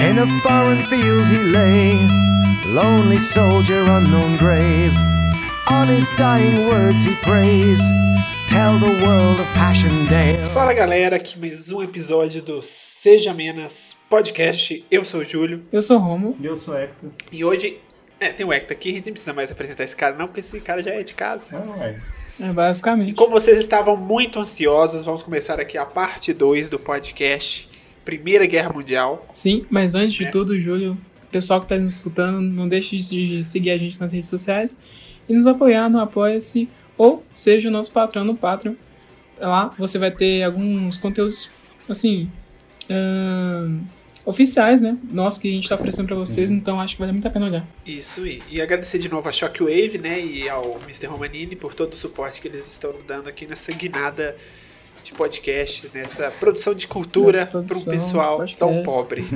In a foreign field he lay, lonely soldier, unknown grave. On his dying words he prays, tell the world of Passion Day. Fala galera, aqui mais um episódio do Seja Menos Podcast. Eu sou o Júlio Eu sou o Romo. E eu sou Hector. e hoje. É, tem o Hector aqui, a gente não precisa mais apresentar esse cara, não, porque esse cara já é de casa. Ah, ué. É, basicamente. Como vocês estavam muito ansiosos, vamos começar aqui a parte 2 do podcast Primeira Guerra Mundial. Sim, mas antes de É. tudo, Júlio, pessoal que está nos escutando, não deixe de seguir a gente nas redes sociais e nos apoiar no Apoia-se ou seja o nosso patrão no Patreon. Lá você vai ter alguns conteúdos, assim, ahn, oficiais, né? Nosso que a gente está oferecendo para vocês, então acho que vale muito a pena olhar. Isso, e, e agradecer de novo a Shockwave, né, e ao Mr. Romanini por todo o suporte que eles estão dando aqui nessa guinada de podcasts, nessa produção de cultura para um pessoal tão pobre.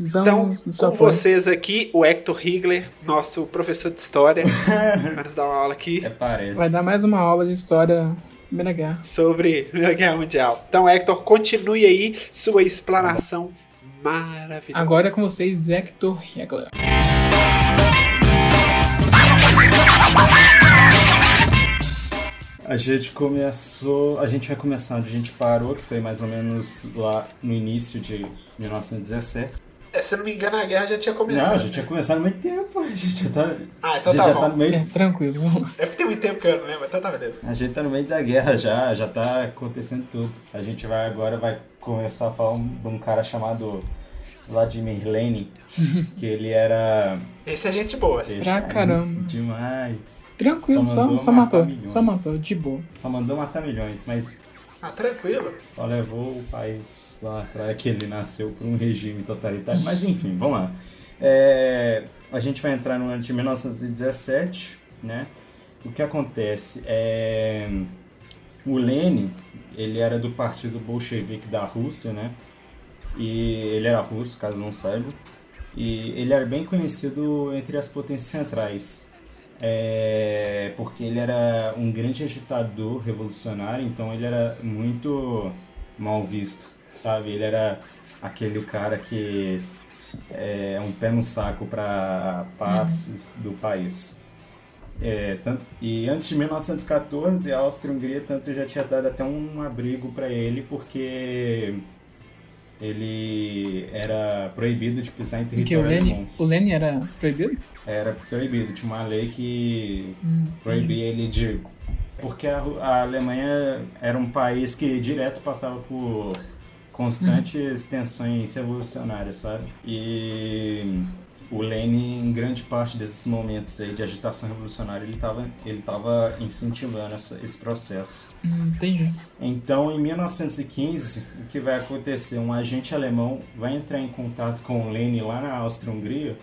Então, com apoio. vocês aqui, o Hector Higler, nosso professor de história, vai nos dar uma aula aqui É, parece. Vai dar mais uma aula de história Primeira Guerra. sobre a Primeira Guerra Mundial. Então, Hector, continue aí sua explanação maravilhosa. Agora é com vocês, Hector Regler. A gente começou. A gente vai começar onde a gente parou, que foi mais ou menos lá no início de 1917. É, se eu não me engano, a guerra já tinha começado. Não, a gente tinha começado há muito tempo. A gente já tá. Ah, então a gente tá já bom. tá no meio. É, tranquilo. É porque tem muito tempo que eu não lembro, então tá beleza. A gente tá no meio da guerra já, já tá acontecendo tudo. A gente vai agora vai começar a falar um- de um cara chamado Vladimir Lenin, que ele era. Esse é gente boa. esse Pra é caramba. Demais. Tranquilo, Só só, mandou só matar matou. milhões. Só matou, de boa. Só mandou matar milhões, mas Ah, tranquilo. Só levou o país lá para que ele nasceu por um regime totalitário. Mas enfim, vamos lá. É, a gente vai entrar no ano de 1917, né? O que acontece é o Lenin, ele era do partido bolchevique da Rússia, né? E ele era russo, caso não saiba. E ele era bem conhecido entre as potências centrais. É, porque ele era um grande agitador revolucionário, então ele era muito mal visto, sabe? Ele era aquele cara que é um pé no saco para paz do país. É, tanto- e antes de 1914, a Áustria-Hungria tanto já tinha dado até um abrigo para ele, porque ele era proibido de pisar em que o território Lenny, alemão. o Lenny era proibido? Era proibido, tinha uma lei que Hum, proibia ele de. Porque a, a Alemanha era um país que direto passava por constantes tensões revolucionárias, sabe? E o Lenin, em grande parte desses momentos aí de agitação revolucionária, ele estava ele tava incentivando essa- esse processo. hum, entendi. Então, em 1915, o que vai acontecer? Um agente alemão vai entrar em contato com o Lenin lá na Áustria-Hungria.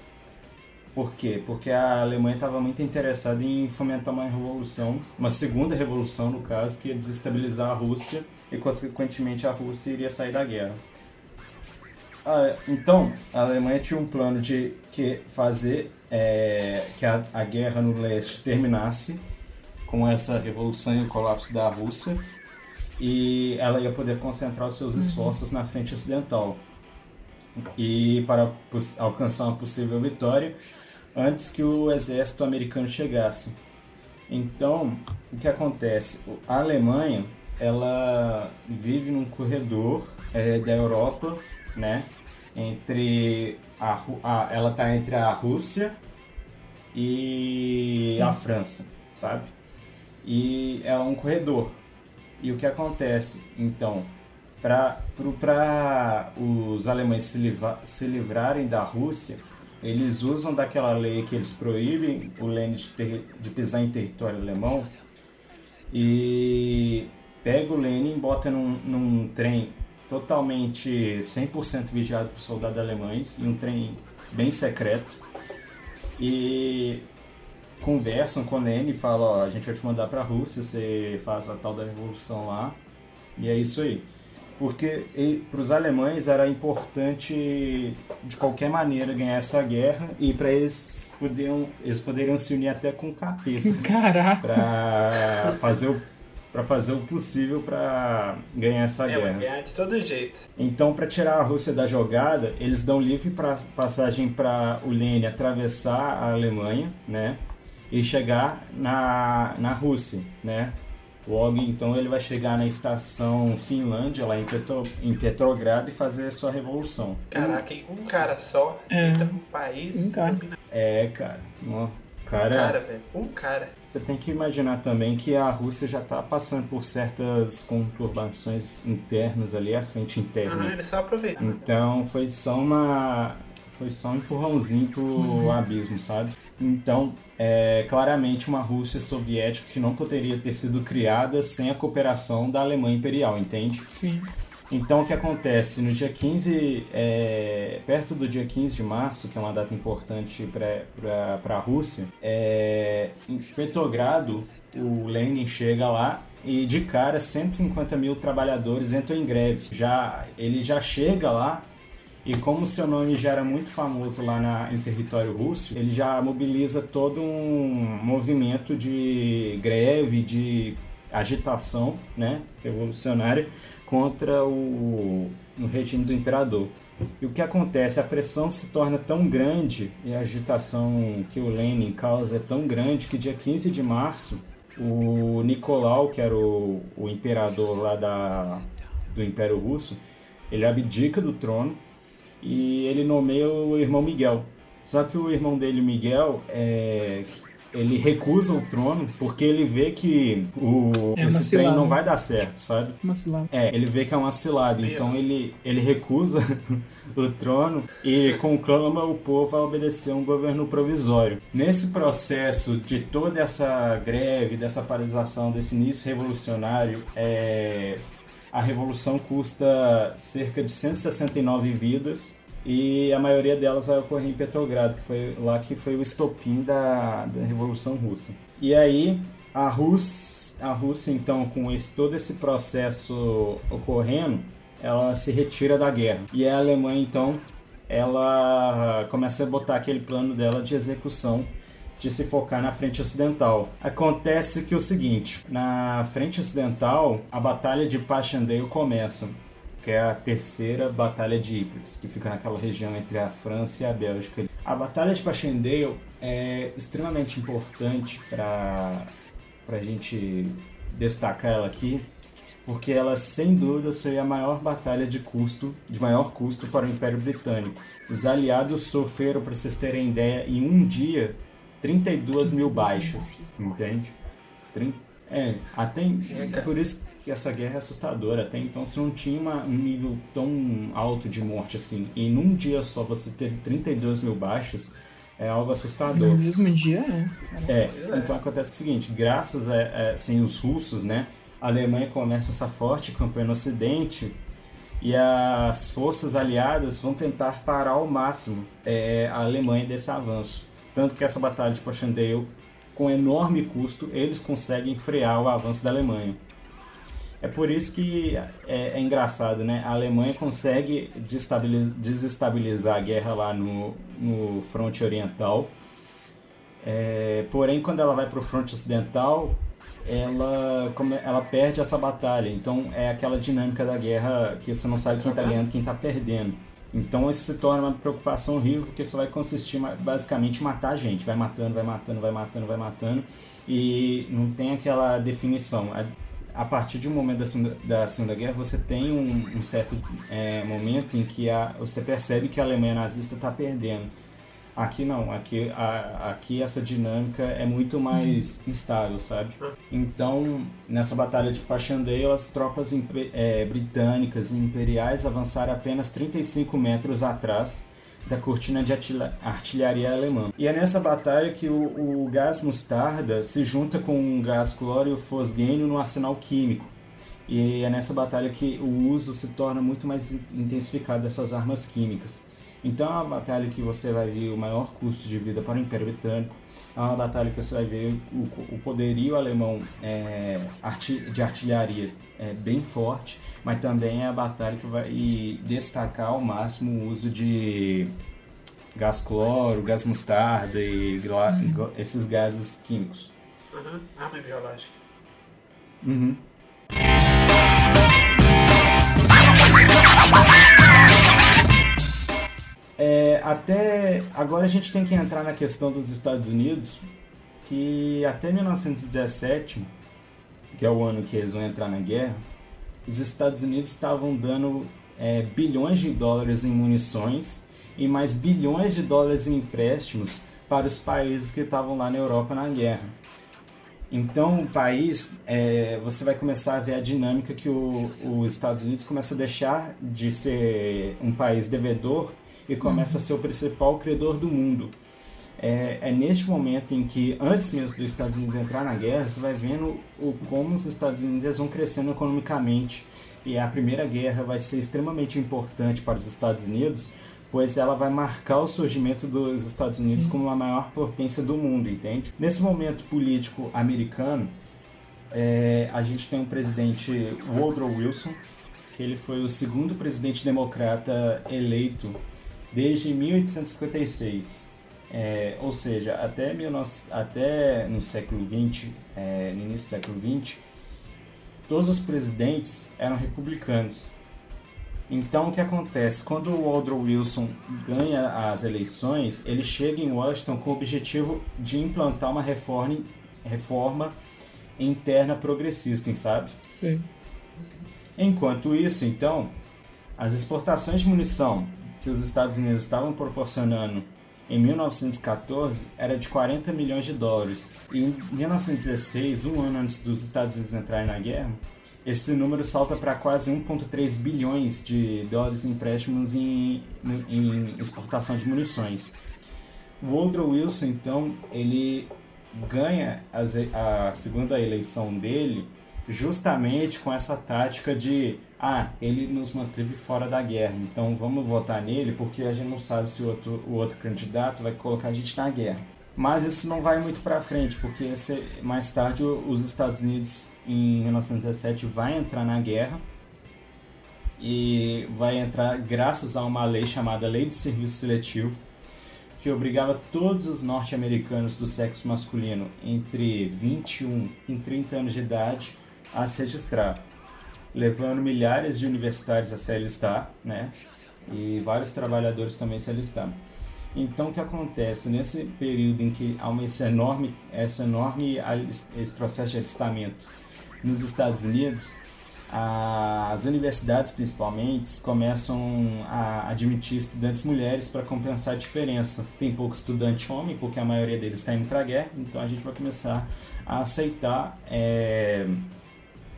Por quê? Porque a Alemanha estava muito interessada em fomentar uma revolução, uma segunda revolução, no caso, que ia desestabilizar a Rússia e, consequentemente, a Rússia iria sair da guerra. Ah, então, a Alemanha tinha um plano de que fazer é, que a, a guerra no leste terminasse com essa revolução e o colapso da Rússia e ela ia poder concentrar os seus esforços na frente ocidental e para alcançar uma possível vitória antes que o exército americano chegasse. Então, o que acontece? A Alemanha ela vive num corredor eh, da Europa, né? Entre a, a ela está entre a Rússia e Sim. a França, sabe? E é um corredor. E o que acontece? Então, para os alemães se, livra- se livrarem da Rússia, eles usam daquela lei que eles proíbem o Lenin de, ter- de pisar em território alemão e pega o Lenin, bota num, num trem totalmente 100% vigiado por soldados alemães, e um trem bem secreto, e conversam com o Lenin e falam, ó, a gente vai te mandar pra Rússia, você faz a tal da revolução lá, e é isso aí. Porque para os alemães era importante de qualquer maneira ganhar essa guerra e para eles poderiam eles poderiam se unir até com o capeta Caraca. para fazer o para fazer o possível para ganhar essa É, guerra. ganhar de todo jeito. Então, para tirar a Rússia da jogada, eles dão livre pra, passagem para o Lenin atravessar a Alemanha, né? E chegar na, na Rússia, né? Logo, então, ele vai chegar na estação Finlândia, lá em, Petro, em Petrogrado, e fazer a sua revolução. Caraca? Um cara só É. entra num país. Um cara. É, cara. Ó, Um cara, cara, velho. Um cara. você tem que imaginar também que a Rússia já está passando por certas conturbações internas ali, a frente interna. Aham, ele só aproveita. Então foi só uma. Foi só um empurrãozinho pro abismo, sabe? Então, é claramente uma Rússia soviética que não poderia ter sido criada sem a cooperação da Alemanha Imperial, entende? Sim. Então o que acontece? No dia 15, é, perto do dia 15 de março, que é uma data importante para a Rússia, é, em Petrogrado, o Lenin chega lá e de cara 150 mil trabalhadores entram em greve. Já, ele já chega lá e como seu nome já era muito famoso lá na, em território russo, ele já mobiliza todo um movimento de greve, de agitação né, revolucionária contra o, o regime do imperador. E o que acontece? A pressão se torna tão grande e a agitação que o Lenin causa é tão grande que dia 15 de março, o Nicolau, que era o, o imperador lá da, do Império Russo, ele abdica do trono e ele nomeia o irmão Miguel. Só que o irmão dele, Miguel, é, ele recusa o trono porque ele vê que o, É esse trem não vai dar certo, sabe? Uma cilada. É, ele vê que é uma cilada, então ele, ele recusa o trono e conclama o povo a obedecer a um governo provisório. Nesse processo de toda essa greve, dessa paralisação, desse início revolucionário, é, a revolução custa cerca de 169 vidas e a maioria delas vai ocorrer em Petrogrado, que foi lá que foi o estopim da, da Revolução Russa. E aí a Rússia, a Rússia então com esse, todo esse processo ocorrendo, ela se retira da guerra. E a Alemanha então ela começa a botar aquele plano dela de execução de se focar na frente ocidental. Acontece que é o seguinte, na frente ocidental, a batalha de Passchendaele começa, que é a terceira batalha de Ypres, que fica naquela região entre a França e a Bélgica. A batalha de Passchendaele é extremamente importante para a gente destacar ela aqui, porque ela sem dúvida foi a maior batalha de custo, de maior custo para o Império Britânico. Os aliados sofreram, para vocês terem ideia, em um dia 32 mil baixas, entende? É, até por isso que essa guerra é assustadora. Até então você não tinha uma- um nível tão alto de morte assim. E num dia só você ter 32 mil baixas é algo assustador. No mesmo dia, é. Cara, É, então acontece o seguinte, graças a, a assim, os russos, né, a Alemanha começa essa forte campanha no Ocidente e as forças aliadas vão tentar parar ao máximo é, a Alemanha desse avanço. Tanto que essa batalha de Passchendaele, com enorme custo, eles conseguem frear o avanço da Alemanha. É por isso que é, é engraçado, né? A Alemanha consegue desestabiliz- desestabilizar a guerra lá no, no fronte oriental. É, porém, quando ela vai para o fronte ocidental, ela, ela perde essa batalha. Então, é aquela dinâmica da guerra que você não sabe quem está ganhando e quem está perdendo. Então, isso se torna uma preocupação horrível, porque isso vai consistir basicamente em matar a gente. Vai matando, vai matando, vai matando, vai matando. E não tem aquela definição. A, partir de um momento da Segunda, da segunda Guerra, você tem um, um certo é, momento em que a, você percebe que a Alemanha nazista está perdendo. Aqui não, aqui, a, aqui essa dinâmica é muito mais instável, sabe? Então, nessa batalha de Passchendaele, as tropas impe- eh, britânicas e imperiais avançaram apenas 35 metros atrás da cortina de artilha- artilharia alemã. E é nessa batalha que o, o gás mostarda se junta com o gás cloro fosgênio no arsenal químico. E é nessa batalha que o uso se torna muito mais intensificado dessas armas químicas. Então é batalha que você vai ver o maior custo de vida para o Império Britânico. É uma batalha que você vai ver o, o poderio alemão é, arti- de artilharia é bem forte, mas também é a batalha que vai destacar ao máximo o uso de gás cloro, gás mostarda e gla- esses gases químicos. Aham, Arma biológica. Uhum. É, até agora a gente tem que entrar na questão dos Estados Unidos, que até 1917, que é o ano que eles vão entrar na guerra, os Estados Unidos estavam dando é, bilhões de dólares em munições e mais bilhões de dólares em empréstimos para os países que estavam lá na Europa na guerra. Então, o país, é, você vai começar a ver a dinâmica que os Estados Unidos começa a deixar de ser um país devedor e começa a ser o principal credor do mundo. É, é, neste momento em que, antes mesmo dos Estados Unidos entrar na guerra, você vai vendo o, como os Estados Unidos vão crescendo economicamente. E a Primeira Guerra vai ser extremamente importante para os Estados Unidos, pois ela vai marcar o surgimento dos Estados Unidos Sim. como a maior potência do mundo, entende? Nesse momento político americano, é, a gente tem um presidente Woodrow Wilson, que ele foi o segundo presidente democrata eleito desde 1856. É, ou seja, até, 19, até no século XX, é, no início do século XX, todos os presidentes eram republicanos. Então, o que acontece? Quando o Woodrow Wilson ganha as eleições, ele chega em Washington com o objetivo de implantar uma reforma, reforma interna progressista, sabe? Sim. Enquanto isso, então, as exportações de munição que os Estados Unidos estavam proporcionando em 1914 era de 40 milhões de dólares. E em 1916, um ano antes dos Estados Unidos entrarem na guerra, esse número salta para quase 1,3 bilhões de dólares em empréstimos em, em exportação de munições. O Woodrow Wilson, então, ele ganha a segunda eleição dele justamente com essa tática de ah, ele nos manteve fora da guerra, então vamos votar nele porque a gente não sabe se o outro, o outro candidato vai colocar a gente na guerra. Mas isso não vai muito para frente, porque esse, mais tarde os Estados Unidos, em 1917, vai entrar na guerra e vai entrar graças a uma lei chamada Lei de Serviço Seletivo, que obrigava todos os norte-americanos do sexo masculino entre 21 e 30 anos de idade a se registrar, levando milhares de universitários a se alistar, né? E vários trabalhadores também se alistar. Então, o que acontece nesse período em que há esse enorme, esse enorme esse processo de alistamento nos Estados Unidos, as universidades principalmente começam a admitir estudantes mulheres para compensar a diferença. Tem pouco estudante homem, porque a maioria deles está indo para a guerra, então a gente vai começar a aceitar é,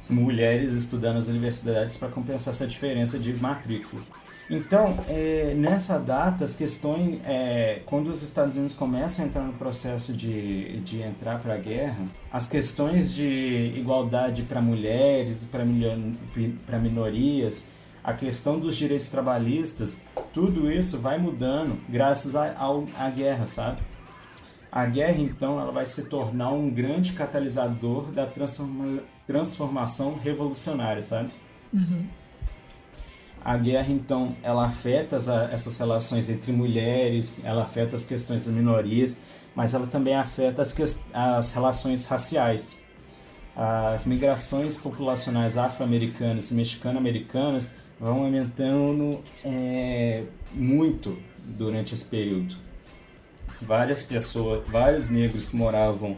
mulheres estudando nas universidades para compensar essa diferença de matrícula. Então, é, nessa data, as questões, é, quando os Estados Unidos começam a entrar no processo de, de entrar para a guerra, as questões de igualdade para mulheres, para minorias, a questão dos direitos trabalhistas, tudo isso vai mudando graças à guerra, sabe? A guerra, então, ela vai se tornar um grande catalisador da transforma transformação revolucionária, sabe? Uhum. A guerra, então, ela afeta as, essas relações entre mulheres, ela afeta as questões das minorias, mas ela também afeta as, as relações raciais. As migrações populacionais afro-americanas e mexicano-americanas vão aumentando é, muito durante esse período. Várias pessoas, vários negros que moravam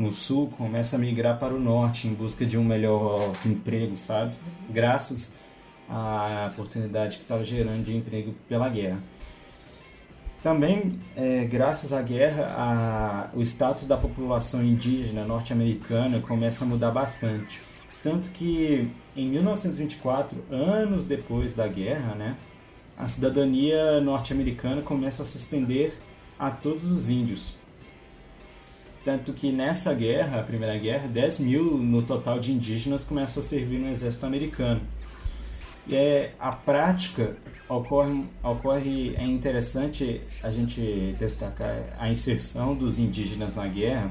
no sul começa a migrar para o norte em busca de um melhor emprego, sabe? Graças à oportunidade que estava gerando de emprego pela guerra. Também, é, graças à guerra, a, o status da população indígena norte-americana começa a mudar bastante. Tanto que em 1924, anos depois da guerra, né, a cidadania norte-americana começa a se estender a todos os índios. Tanto que nessa guerra, a Primeira Guerra, 10 mil no total de indígenas começam a servir no exército americano. E é, a prática ocorre, ocorre, é interessante a gente destacar a inserção dos indígenas na guerra,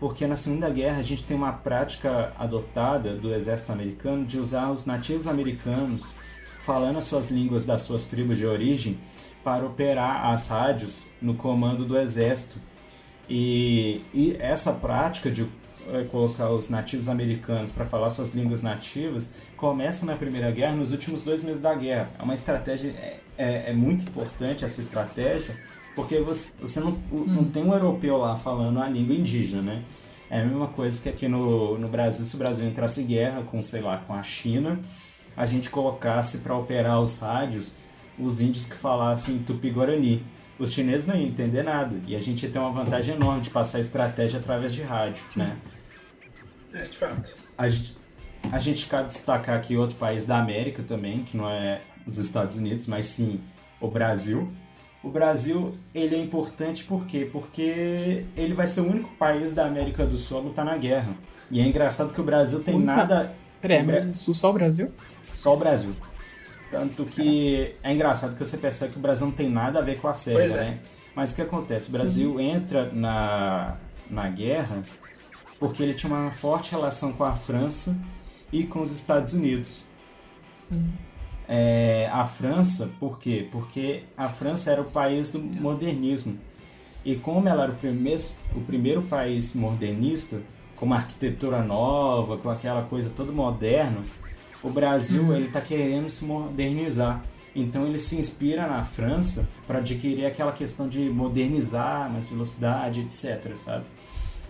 porque na Segunda Guerra a gente tem uma prática adotada do exército americano de usar os nativos americanos falando as suas línguas das suas tribos de origem para operar as rádios no comando do exército e, e essa prática de é, colocar os nativos americanos para falar suas línguas nativas começa na Primeira Guerra, nos últimos dois meses da guerra. É uma estratégia, é, é, é muito importante essa estratégia, porque você, você não, hum. não tem um europeu lá falando a língua indígena, né? É a mesma coisa que aqui no, no Brasil, se o Brasil entrasse em guerra com, sei lá, com a China, a gente colocasse para operar os rádios os índios que falassem tupi-guarani os chineses não iam entender nada. E a gente tem uma vantagem enorme de passar estratégia através de rádio, Sim. né? É, de fato. A gente, a gente cabe destacar aqui outro país da América também, que não é os Estados Unidos, mas sim o Brasil. O Brasil, ele é importante por quê? Porque ele vai ser o único país da América do Sul a lutar na guerra. E é engraçado que o Brasil tem Única... nada... Peraí, mas só o Brasil? Só o Brasil. Tanto que é engraçado que você percebe que o Brasil não tem nada a ver com a Sérvia, é. né? Mas o que acontece? O Brasil Sim. entra na, na guerra porque ele tinha uma forte relação com a França e com os Estados Unidos. Sim. É, a França, por quê? Porque a França era o país do modernismo. E como ela era o primeiro, o primeiro país modernista, com uma arquitetura nova, com aquela coisa toda moderna, o Brasil ele está querendo se modernizar. Então ele se inspira na França para adquirir aquela questão de modernizar, mais velocidade, etc, sabe?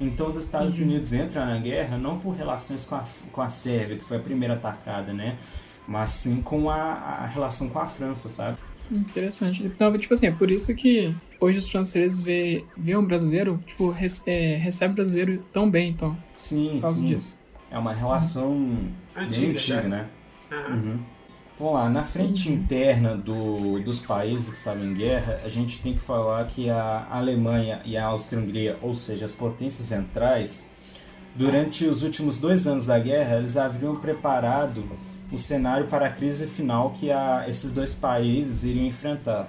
Então os Estados uhum. Unidos entram na guerra não por relações com a, com a Sérvia, que foi a primeira atacada, né? Mas sim com a, a relação com a França, sabe? Interessante. Então, tipo assim, é por isso que hoje os franceses vê, vê um brasileiro, tipo, rece, é, recebe o brasileiro tão bem, então. Sim, por causa sim. disso. É uma relação uhum. bem antiga, né? Uhum. Uhum. Vamos lá, na frente interna do, dos países que estavam em guerra, a gente tem que falar que a Alemanha e a Áustria-Hungria, ou seja, as potências centrais, durante os últimos dois anos da guerra, eles haviam preparado o cenário para a crise final que a, esses dois países iriam enfrentar.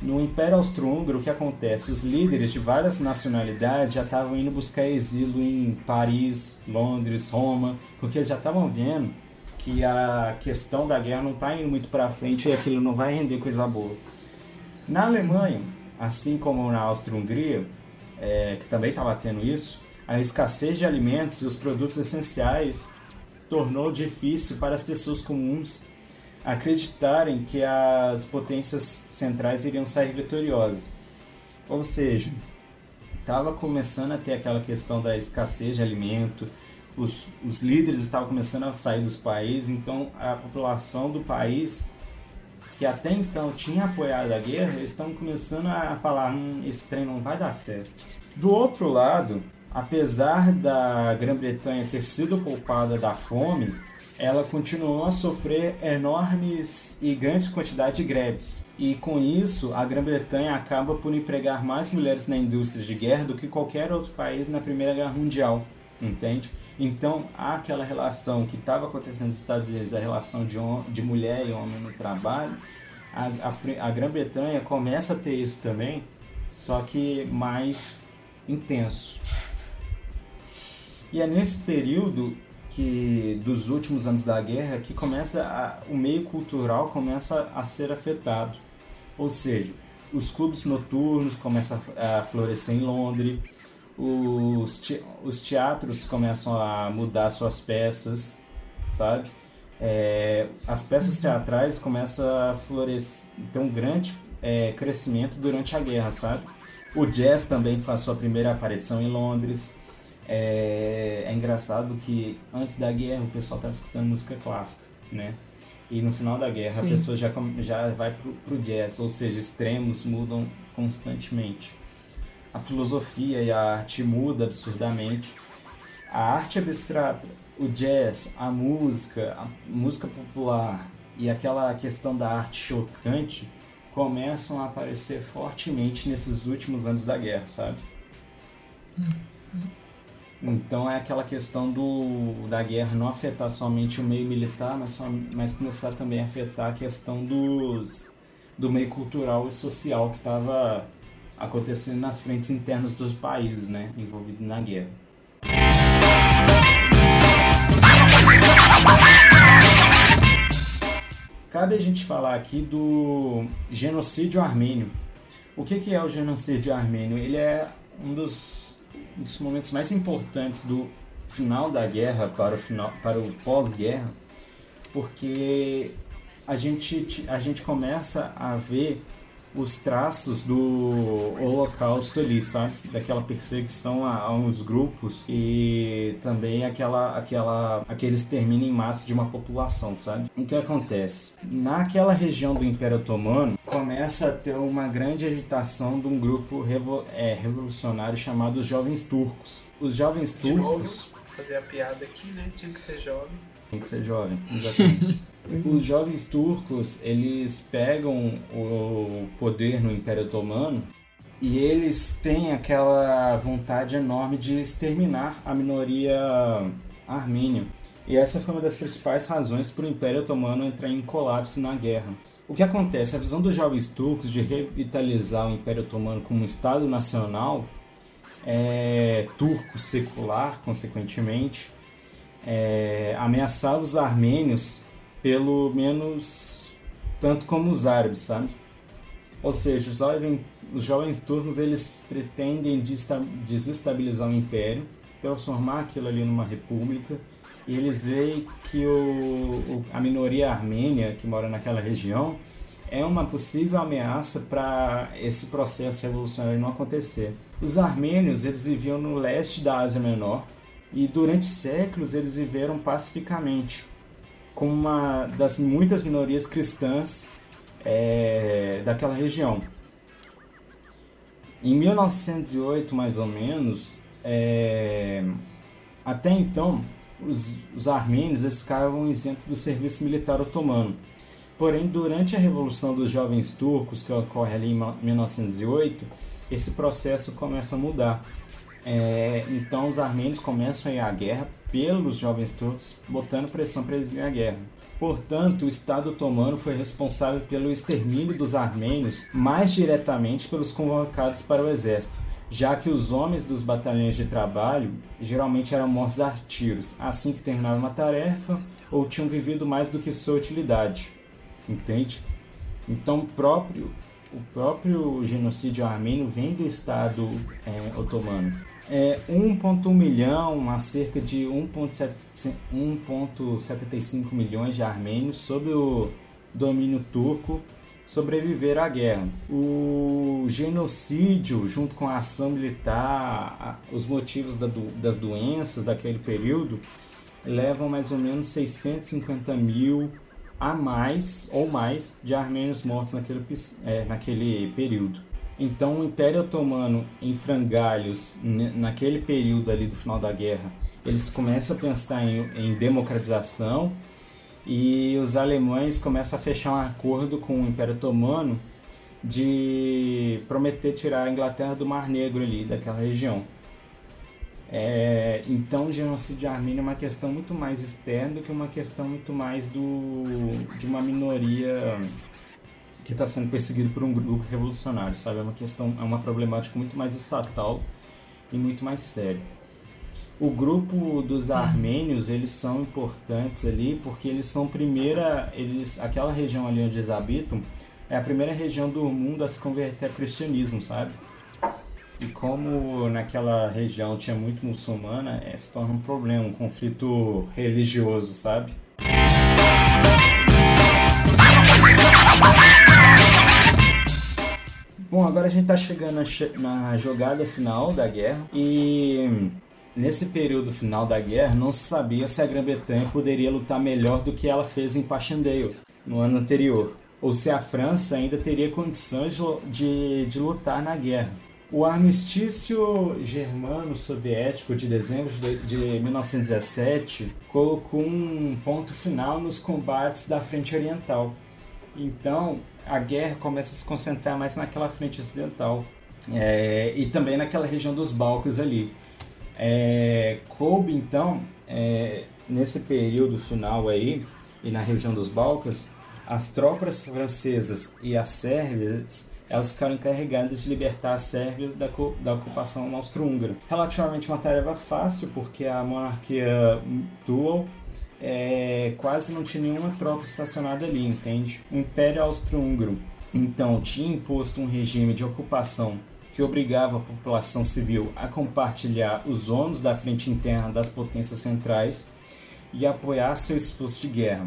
No Império Austro-Húngaro, o que acontece? Os líderes de várias nacionalidades já estavam indo buscar exílio em Paris, Londres, Roma, porque eles já estavam vendo que a questão da guerra não está indo muito para frente e aquilo não vai render coisa boa. Na Alemanha, assim como na Áustria-Hungria, é, que também estava tendo isso, a escassez de alimentos e os produtos essenciais tornou difícil para as pessoas comuns acreditarem que as potências centrais iriam sair vitoriosas. Ou seja, estava começando a ter aquela questão da escassez de alimento, os, os líderes estavam começando a sair dos países, então a população do país, que até então tinha apoiado a guerra, estão começando a falar: hum, esse trem não vai dar certo. Do outro lado, apesar da Grã-Bretanha ter sido poupada da fome, ela continuou a sofrer enormes e grandes quantidades de greves. E com isso, a Grã-Bretanha acaba por empregar mais mulheres na indústria de guerra do que qualquer outro país na Primeira Guerra Mundial, entende? Então, há aquela relação que estava acontecendo nos Estados Unidos, da relação de, de mulher e homem no trabalho, a, a, a Grã-Bretanha começa a ter isso também, só que mais intenso. E é nesse período que dos últimos anos da guerra que começa a, o meio cultural começa a ser afetado. Ou seja, os clubes noturnos começam a, florescer em Londres, os, te, os teatros começam a mudar suas peças, sabe? É, as peças uhum. teatrais começam a florescer, ter um grande é, crescimento durante a guerra, sabe? O jazz também faz sua primeira aparição em Londres. É, é engraçado que antes da guerra o pessoal estava escutando música clássica, né? E no final da guerra Sim. a pessoa já, já vai pro, pro jazz, ou seja, extremos mudam constantemente. A filosofia e a arte mudam absurdamente. A arte abstrata, o jazz, a música, a música popular e aquela questão da arte chocante começam a aparecer fortemente nesses últimos anos da guerra, sabe? Hum. Então é aquela questão do, da guerra não afetar somente o meio militar, mas, só, mas começar também a afetar a questão dos, do meio cultural e social que estava acontecendo nas frentes internas dos países né, envolvidos na guerra. Cabe a gente falar aqui do genocídio armênio. O que, que é o genocídio armênio? Ele é um dos um dos momentos mais importantes do final da guerra para o final para o pós-guerra, porque a gente a gente começa a ver os traços do Holocausto ali, sabe? Daquela perseguição a, a, uns grupos e também aquela, aquela, aquele extermínio em massa de uma população, sabe? O que acontece? Naquela região do Império Otomano, começa a ter uma grande agitação de um grupo revo, é, revolucionário chamado Jovens Turcos. Os Jovens Turcos... Fazer a piada aqui, né? Tinha que ser jovem. Tem que ser jovem, exatamente. Os jovens turcos, eles pegam o poder no Império Otomano e eles têm aquela vontade enorme de exterminar a minoria armênia. E essa foi uma das principais razões para o Império Otomano entrar em colapso na guerra. O que acontece? A visão dos jovens turcos de revitalizar o Império Otomano como um Estado nacional, é, turco secular, consequentemente, é, ameaçava os armênios pelo menos tanto como os árabes, sabe? Ou seja, os jovens, os jovens turcos eles pretendem desestabilizar o império, transformar aquilo ali numa república, e eles veem que o, a minoria armênia que mora naquela região é uma possível ameaça para esse processo revolucionário não acontecer. Os armênios eles viviam no leste da Ásia Menor e durante séculos eles viveram pacificamente como uma das muitas minorias cristãs é, daquela região. Em 1908, mais ou menos, é, até então, os, os armênios ficavam isentos do serviço militar otomano. Porém, durante a Revolução dos Jovens Turcos, que ocorre ali em 1908, esse processo começa a mudar. É, então os armênios começam a ir à guerra pelos jovens turcos, botando pressão para eles irem à guerra. Portanto, o Estado otomano foi responsável pelo extermínio dos armênios mais diretamente pelos convocados para o exército, já que os homens dos batalhões de trabalho geralmente eram mortos a tiros assim que terminavam uma tarefa ou tinham vivido mais do que sua utilidade. Entende? Então, próprio, o próprio genocídio armênio vem do Estado é, otomano é, 1,1 milhão a cerca de 1,75 milhões de armênios sob o domínio turco sobreviveram à guerra. O genocídio, junto com a ação militar, os motivos das doenças daquele período, levam mais ou menos 650 mil a mais ou mais de armênios mortos naquele, é, naquele período. Então o Império Otomano em frangalhos, naquele período ali do final da guerra, eles começam a pensar em, em democratização e os alemães começam a fechar um acordo com o Império Otomano de prometer tirar a Inglaterra do Mar Negro ali, daquela região. É, então o genocídio armênio é uma questão muito mais externa do que uma questão muito mais do, de uma minoria que está sendo perseguido por um grupo revolucionário, sabe? É uma questão, é uma problemática muito mais estatal e muito mais séria. O grupo dos armênios, eles são importantes ali porque eles são primeira, eles aquela região ali onde eles habitam é a primeira região do mundo a se converter ao cristianismo, sabe? E como naquela região tinha muito muçulmana, é, se torna um problema, um conflito religioso, sabe? Bom, agora a gente está chegando na jogada final da guerra e nesse período final da guerra não se sabia se a Grã-Bretanha poderia lutar melhor do que ela fez em Passchendaele no ano anterior, ou se a França ainda teria condições de, de lutar na guerra. O armistício germano-soviético de dezembro de 1917 colocou um ponto final nos combates da frente oriental. Então, a guerra começa a se concentrar mais naquela frente ocidental é, e também naquela região dos Balcãs ali. É, coube então, é, nesse período final aí, e na região dos Balcãs, as tropas francesas e as sérvias elas ficaram encarregadas de libertar as sérvias da, da ocupação austro-húngara. Relativamente uma tarefa fácil, porque a monarquia dual é, quase não tinha nenhuma tropa estacionada ali, entende? O Império Austro-Húngaro, então, tinha imposto um regime de ocupação que obrigava a população civil a compartilhar os ônus da frente interna das potências centrais e apoiar seu esforço de guerra,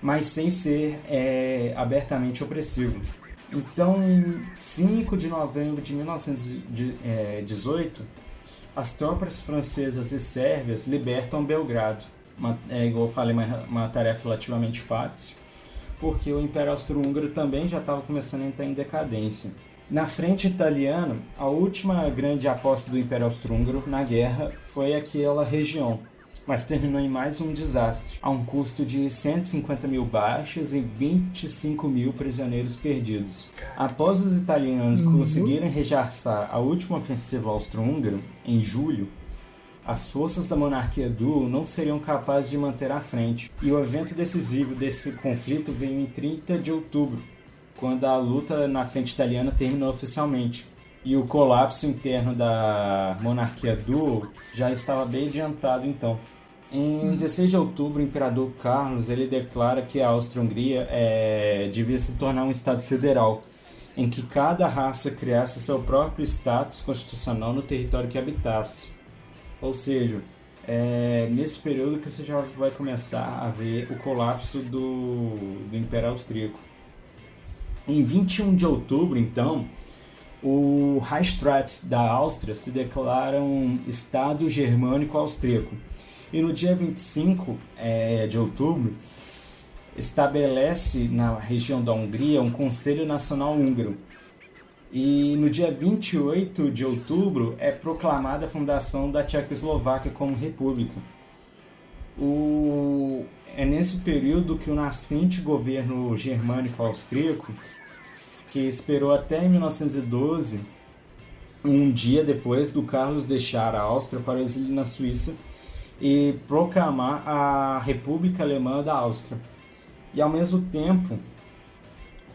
mas sem ser é, abertamente opressivo. Então, em 5 de novembro de 1918, as tropas francesas e sérvias libertam Belgrado. Uma, é, igual eu falei, uma, uma tarefa relativamente fácil, porque o Império Austro-Húngaro também já estava começando a entrar em decadência. Na frente italiana, a última grande aposta do Império Austro-Húngaro na guerra foi aquela região, mas terminou em mais um desastre, a um custo de 150 mil baixas e 25 mil prisioneiros perdidos. Após os italianos uhum. conseguirem rejaçar a última ofensiva austro-húngara, em julho, as forças da monarquia duo não seriam capazes de manter a frente. E o evento decisivo desse conflito veio em 30 de outubro, quando a luta na frente italiana terminou oficialmente. E o colapso interno da monarquia duo já estava bem adiantado então. Em 16 de outubro, o imperador Carlos ele declara que a Áustria-Hungria é, devia se tornar um estado federal, em que cada raça criasse seu próprio status constitucional no território que habitasse. Ou seja, é nesse período que você já vai começar a ver o colapso do, do Império Austríaco. Em 21 de outubro, então, o Reichsrat da Áustria se declara um Estado germânico austríaco e no dia 25 é, de outubro, estabelece na região da Hungria um Conselho Nacional Húngaro. E no dia 28 de outubro é proclamada a fundação da Tchecoslováquia como república. O... É nesse período que o nascente governo germânico austríaco, que esperou até 1912, um dia depois do Carlos deixar a Áustria para o exílio na Suíça, e proclamar a República Alemã da Áustria. E ao mesmo tempo,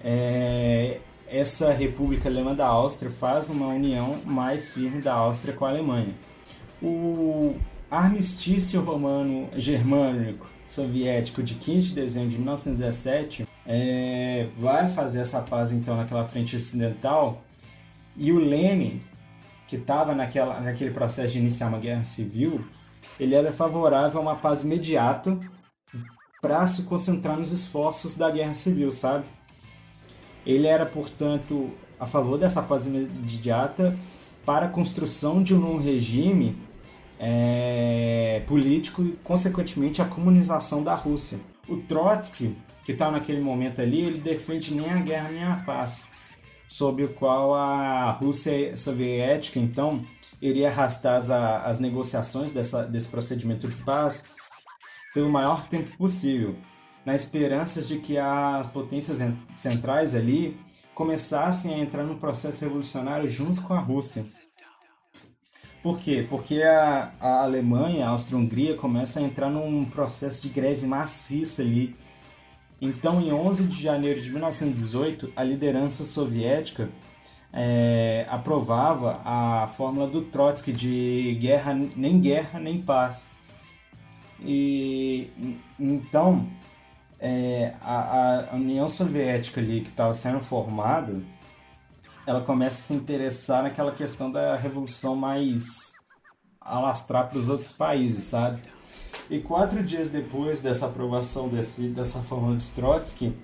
é, essa República Alemã da Áustria faz uma união mais firme da Áustria com a Alemanha. O armistício romano germânico soviético de 15 de dezembro de 1917 é, vai fazer essa paz então naquela frente ocidental e o Lenin que estava naquele processo de iniciar uma guerra civil ele era favorável a uma paz imediata para se concentrar nos esforços da guerra civil, sabe? Ele era, portanto, a favor dessa paz imediata para a construção de um regime é, político e, consequentemente, a comunização da Rússia. O Trotsky, que está naquele momento ali, ele defende nem a guerra nem a paz, sob o qual a Rússia soviética, então, iria arrastar as, as negociações dessa, desse procedimento de paz pelo maior tempo possível, na esperança de que as potências centrais ali começassem a entrar no processo revolucionário junto com a Rússia. Por quê? Porque a, a Alemanha, a Áustria-Hungria começam a entrar num processo de greve maciça ali. Então, em 11 de janeiro de 1918, a liderança soviética é, aprovava a fórmula do Trotsky de guerra nem guerra nem paz. E então é, a, a, União Soviética ali que estava sendo formada, ela começa a se interessar naquela questão da revolução mais alastrar para os outros países, sabe? E quatro dias depois dessa aprovação desse, dessa fórmula de Trotsky,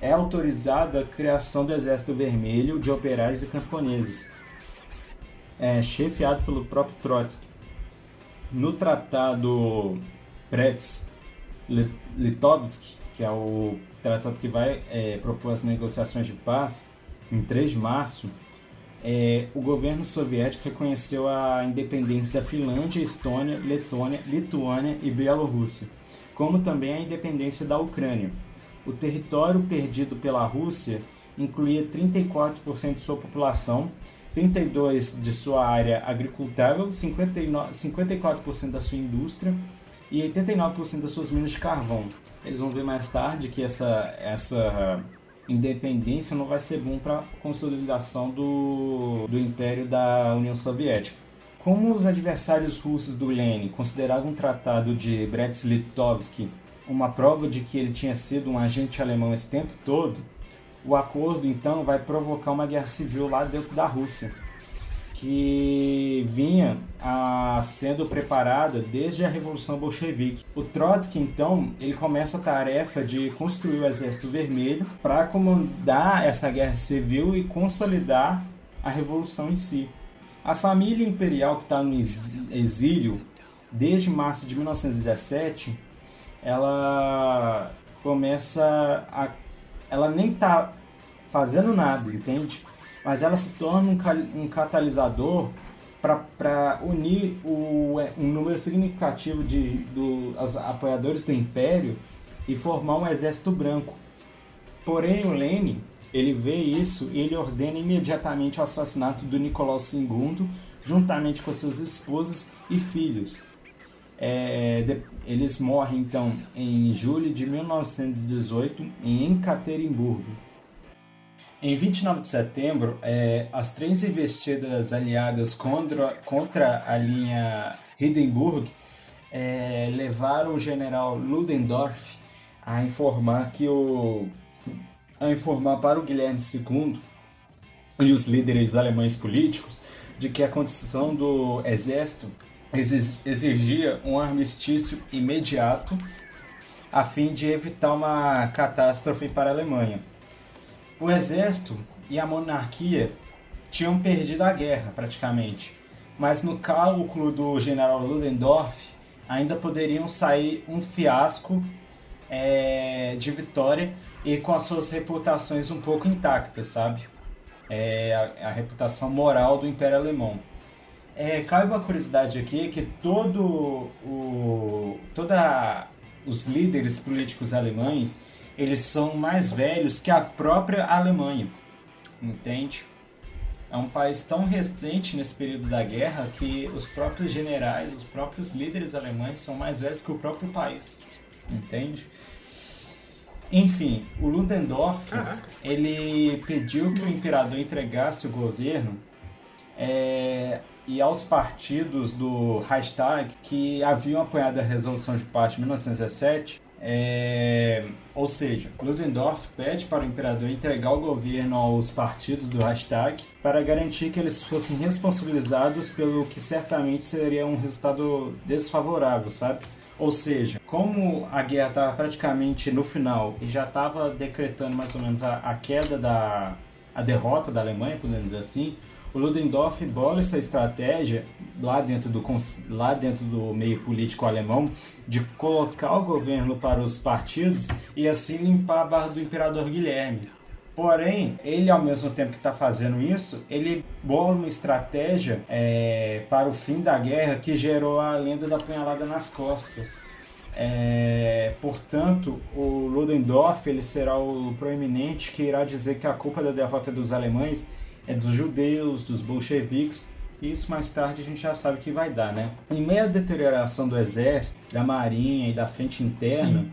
é autorizada a criação do Exército Vermelho de operários e camponeses, é, chefiado pelo próprio Trotsky. No Tratado Pretz-Litovsk, que é o tratado que vai é, propor as negociações de paz, em 3 de março, é, o governo soviético reconheceu a independência da Finlândia, Estônia, Letônia, Lituânia e Bielorrússia, como também a independência da Ucrânia. O território perdido pela Rússia incluía 34% de sua população, 32% de sua área agricultável, 59, 54% da sua indústria e 89% das suas minas de carvão. Eles vão ver mais tarde que essa, essa independência não vai ser bom para a consolidação do, do Império da União Soviética. Como os adversários russos do Lenin consideravam o Tratado de Brest-Litovsk uma prova de que ele tinha sido um agente alemão esse tempo todo, o acordo então vai provocar uma guerra civil lá dentro da Rússia. que vinha a, sendo preparada desde a Revolução Bolchevique. O Trotsky, então, ele começa a tarefa de construir o Exército Vermelho para comandar essa guerra civil e consolidar a revolução em si. A família imperial que está no exílio desde março de 1917, ela começa a. Ela nem está fazendo nada, entende? Mas ela se torna um, um catalisador para unir o, é, um número significativo de do, os apoiadores do Império e formar um exército branco. Porém, o Lenin ele vê isso e ele ordena imediatamente o assassinato do Nicolau II, juntamente com suas esposas e filhos. É, de, eles morrem então em julho de 1918 em Ekaterimburgo. Em 29 de setembro, é, as três investidas aliadas contra, contra a linha Hindenburg é, levaram o general Ludendorff a informar que o a informar para o Guilherme II e os líderes alemães políticos de que a condição do exército exigia um armistício imediato a fim de evitar uma catástrofe para a Alemanha. O exército e a monarquia tinham perdido a guerra praticamente, mas no cálculo do general Ludendorff ainda poderiam sair um fiasco é, de vitória e com as suas reputações um pouco intactas, sabe? É, a, a reputação moral do Império Alemão. É, cabe uma curiosidade aqui que todo o toda os líderes políticos alemães eles são mais velhos que a própria Alemanha, entende? É um país tão recente nesse período da guerra que os próprios generais, os próprios líderes alemães são mais velhos que o próprio país, entende? Enfim, o Ludendorff ele pediu que o imperador entregasse o governo é, e aos partidos do Reichstag que haviam apoiado a resolução de paz de 1917, é, ou seja, Ludendorff pede para o imperador entregar o governo aos partidos do Reichstag para garantir que eles fossem responsabilizados pelo que certamente seria um resultado desfavorável, sabe? Ou seja, como a guerra estava praticamente no final e já estava decretando mais ou menos a, a queda da a derrota da Alemanha, podemos dizer assim, o Ludendorff bola essa estratégia lá dentro do lá dentro do meio político alemão de colocar o governo para os partidos e assim limpar a barra do imperador Guilherme. Porém, ele ao mesmo tempo que está fazendo isso, ele bola uma estratégia é, para o fim da guerra que gerou a lenda da punhalada nas costas. É, portanto, o Ludendorff ele será o proeminente que irá dizer que a culpa da derrota dos alemães é dos judeus, dos bolcheviques, e isso mais tarde a gente já sabe que vai dar, né? Em meio à deterioração do exército, da marinha e da frente interna, Sim.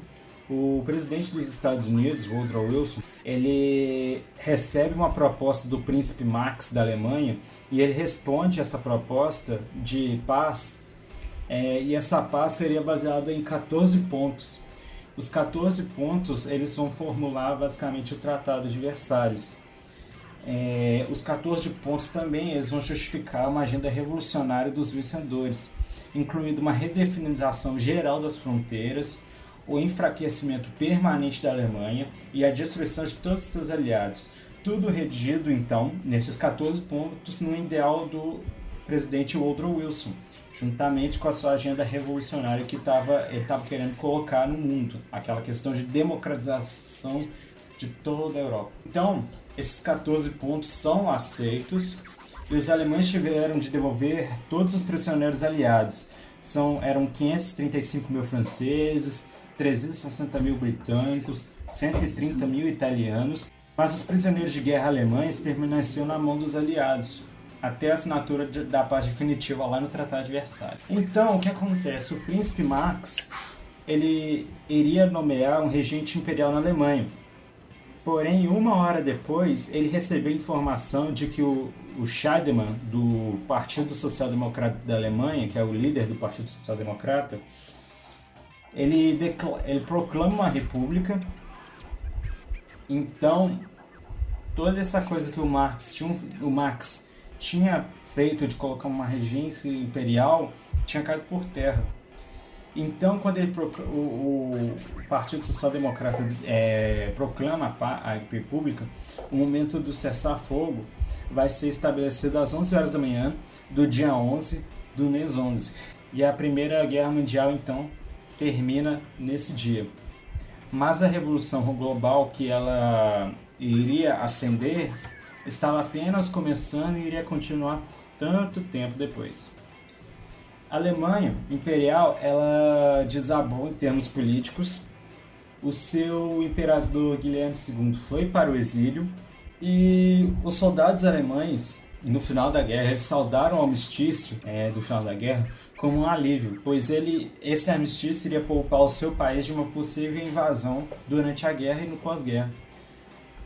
o presidente dos Estados Unidos, Woodrow Wilson, ele recebe uma proposta do príncipe Max da Alemanha e ele responde essa proposta de paz é, e essa paz seria baseada em 14 pontos. Os 14 pontos eles vão formular basicamente o Tratado de Versalhes. É, os 14 pontos também eles vão justificar uma agenda revolucionária dos vencedores, incluindo uma redefinização geral das fronteiras, o enfraquecimento permanente da Alemanha e a destruição de todos os seus aliados. Tudo redigido, então, nesses 14 pontos no ideal do presidente Woodrow Wilson, juntamente com a sua agenda revolucionária que tava, ele estava querendo colocar no mundo, aquela questão de democratização de toda a Europa. Então, esses 14 pontos são aceitos e os alemães tiveram de devolver todos os prisioneiros aliados. São, eram 535 mil franceses, 360 mil britânicos, 130 mil italianos, mas os prisioneiros de guerra alemães permaneciam na mão dos aliados, até a assinatura de, da paz definitiva lá no Tratado de Versalhes. Então, o que acontece? O príncipe Max ele iria nomear um regente imperial na Alemanha, Porém, uma hora depois, ele recebeu informação de que o, o Scheidemann, do Partido Social Democrata da Alemanha, que é o líder do Partido Social Democrata, ele, ele proclama uma república. Então, toda essa coisa que o Marx tinha, o Marx tinha feito de colocar uma regência imperial tinha caído por terra. Então, quando ele o, o Partido Social Democrata é, proclama a, República, o momento do cessar-fogo vai ser estabelecido às 11 horas da manhã do dia 11 do mês 11. E a Primeira Guerra Mundial, então, termina nesse dia. Mas a Revolução Global que ela iria ascender estava apenas começando e iria continuar tanto tempo depois. A Alemanha imperial ela desabou em termos políticos. O seu imperador Guilherme II foi para o exílio e os soldados alemães, no final da guerra, eles saudaram o armistício é, do final da guerra como um alívio, pois ele, esse armistício iria poupar o seu país de uma possível invasão durante a guerra e no pós-guerra.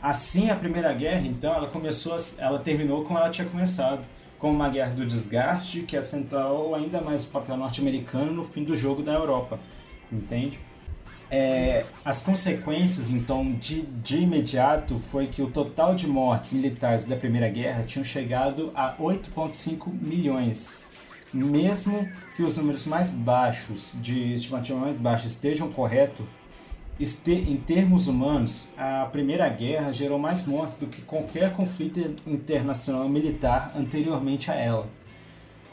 Assim, a Primeira Guerra, então, ela começou, ela terminou como ela tinha começado, com uma guerra do desgaste que acentuou ainda mais o papel norte-americano no fim do jogo da Europa, entende? É, as consequências, então, de, de imediato foi que o total de mortes militares da Primeira Guerra tinham chegado a 8,5 milhões. Mesmo que os números mais baixos, de estimativa mais baixa, estejam corretos, este, em termos humanos, a Primeira Guerra gerou mais mortes do que qualquer conflito internacional militar anteriormente a ela.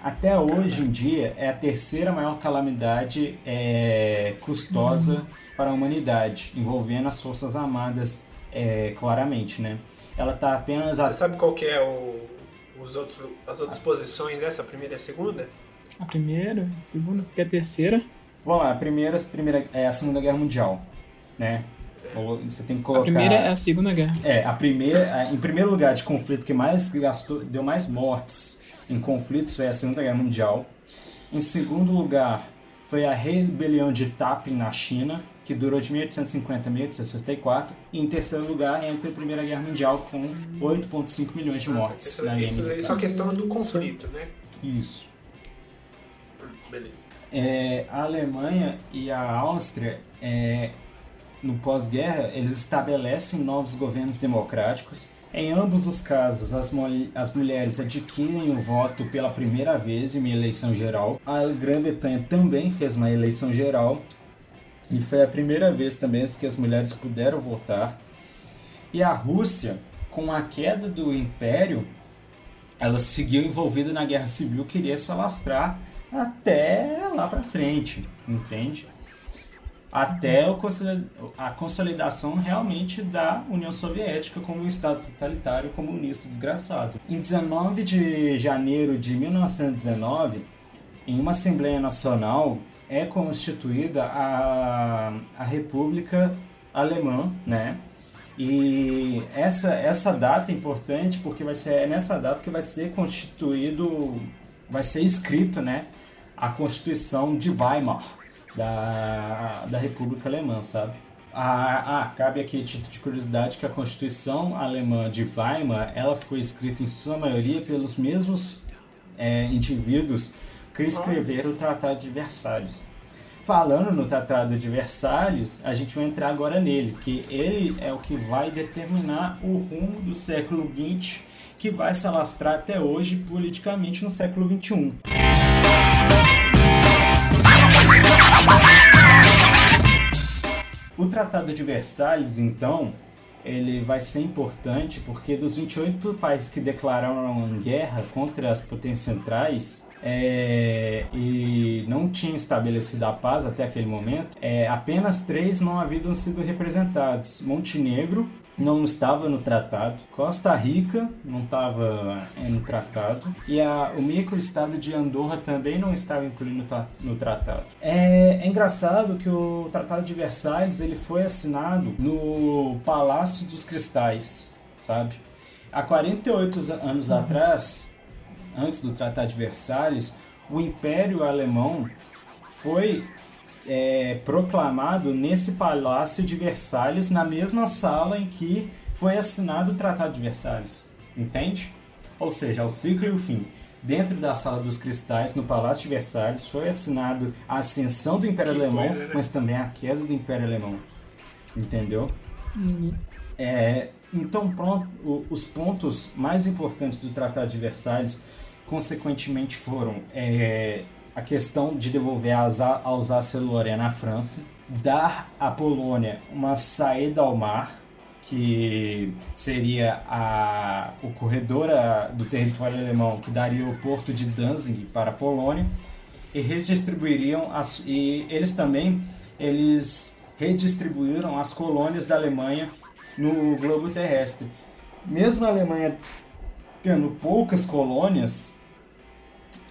Até hoje em dia, é a terceira maior calamidade é, custosa para a humanidade, envolvendo as Forças Armadas, é, claramente. Né? Ela está apenas a Você sabe qual que é o, os outros, as outras posições dessa, a primeira e a segunda? A primeira, a segunda, porque a terceira. Vamos lá, a primeira, a primeira é a Segunda Guerra Mundial, né? Ou Você tem que A colocar. primeira é a Segunda Guerra. É, a primeira, a- em primeiro lugar de conflito que mais gastou, deu mais mortes em conflitos foi a Segunda Guerra Mundial. Em segundo lugar foi a rebelião de Taiping na China, que durou de 1850 a 1864. E em terceiro lugar entra a Primeira Guerra Mundial com 8,5 milhões de mortes Essas, na linha essas aí militar. só questão do conflito, né? Isso. Beleza. É, a Alemanha e a Áustria, é, no pós-guerra, eles estabelecem novos governos democráticos. Em ambos os casos, as, as mulheres adquirem o voto pela primeira vez em uma eleição geral. A Grã-Bretanha também fez uma eleição geral e foi a primeira vez também que as mulheres puderam votar. E a Rússia, com a queda do Império, ela seguiu envolvida na guerra civil, queria se alastrar até lá pra frente, entende? Até a consolidação realmente da União Soviética como um Estado totalitário comunista desgraçado. Em 19 de janeiro de 1919, em uma Assembleia Nacional, é constituída a, a República Alemã, né? E essa, essa data é importante porque vai ser é nessa data que vai ser constituído, vai ser escrito, né, a Constituição de Weimar da, da República Alemã, sabe? Ah, ah, cabe aqui título de curiosidade que a Constituição Alemã de Weimar, ela foi escrita em sua maioria pelos mesmos é, indivíduos que escreveram o Tratado de Versalhes. Falando no Tratado de Versalhes, a gente vai entrar agora nele, que ele é o que vai determinar o rumo do século XX, que vai se alastrar até hoje politicamente no século XXI. O Tratado de Versalhes, então, ele vai ser importante porque dos 28 países que declararam guerra contra as potências centrais é, e não tinham estabelecido a paz até aquele momento, é, apenas três não haviam sido representados: Montenegro não estava no tratado, Costa Rica não estava é, no tratado e a, o microestado de Andorra também não estava incluído no, no tratado. É, é engraçado que o Tratado de Versalhes ele foi assinado no Palácio dos Cristais, sabe? Há 48 anos atrás, antes do Tratado de Versalhes, o Império Alemão foi é, proclamado nesse Palácio de Versalhes, na mesma sala em que foi assinado o Tratado de Versalhes. Entende? Ou seja, ao ciclo e o fim. Dentro da Sala dos Cristais, no Palácio de Versalhes, foi assinado a ascensão do Império Que Alemão, né? mas também a queda do Império Alemão. Entendeu? Uhum. É, então, pronto, o- os pontos mais importantes do Tratado de Versalhes, consequentemente, foram é, a questão de devolver a Alsácia-Lorena à França, dar à Polônia uma saída ao mar, que seria a, o corredor a- do território alemão que daria o porto de Danzig para a Polônia, e redistribuiriam as, e eles também eles redistribuíram as colônias da Alemanha no globo terrestre. Mesmo a Alemanha tendo poucas colônias,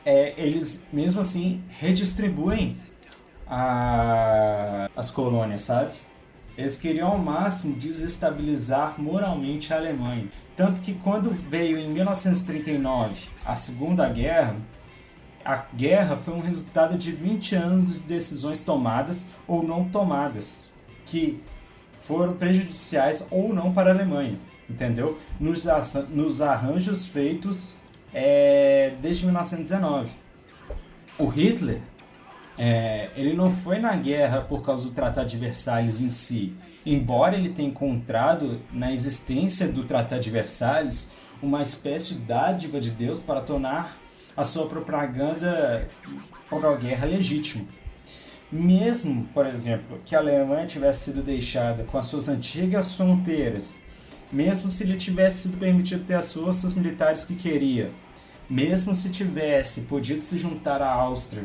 é, eles mesmo assim redistribuem a- as colônias, sabe? Eles queriam ao máximo desestabilizar moralmente a Alemanha. Tanto que quando veio em 1939 a Segunda Guerra, a guerra foi um resultado de 20 anos de decisões tomadas ou não tomadas, que foram prejudiciais ou não para a Alemanha, entendeu? Nos, arranjos feitos é, desde 1919. O Hitler, é, ele não foi na guerra por causa do Tratado de Versalhes em si, embora ele tenha encontrado na existência do Tratado de Versalhes uma espécie de dádiva de Deus para tornar a sua propaganda pró-guerra legítima. Mesmo, por exemplo, que a Alemanha tivesse sido deixada com as suas antigas fronteiras, mesmo se lhe tivesse sido permitido ter as forças militares que queria, mesmo se tivesse podido se juntar à Áustria,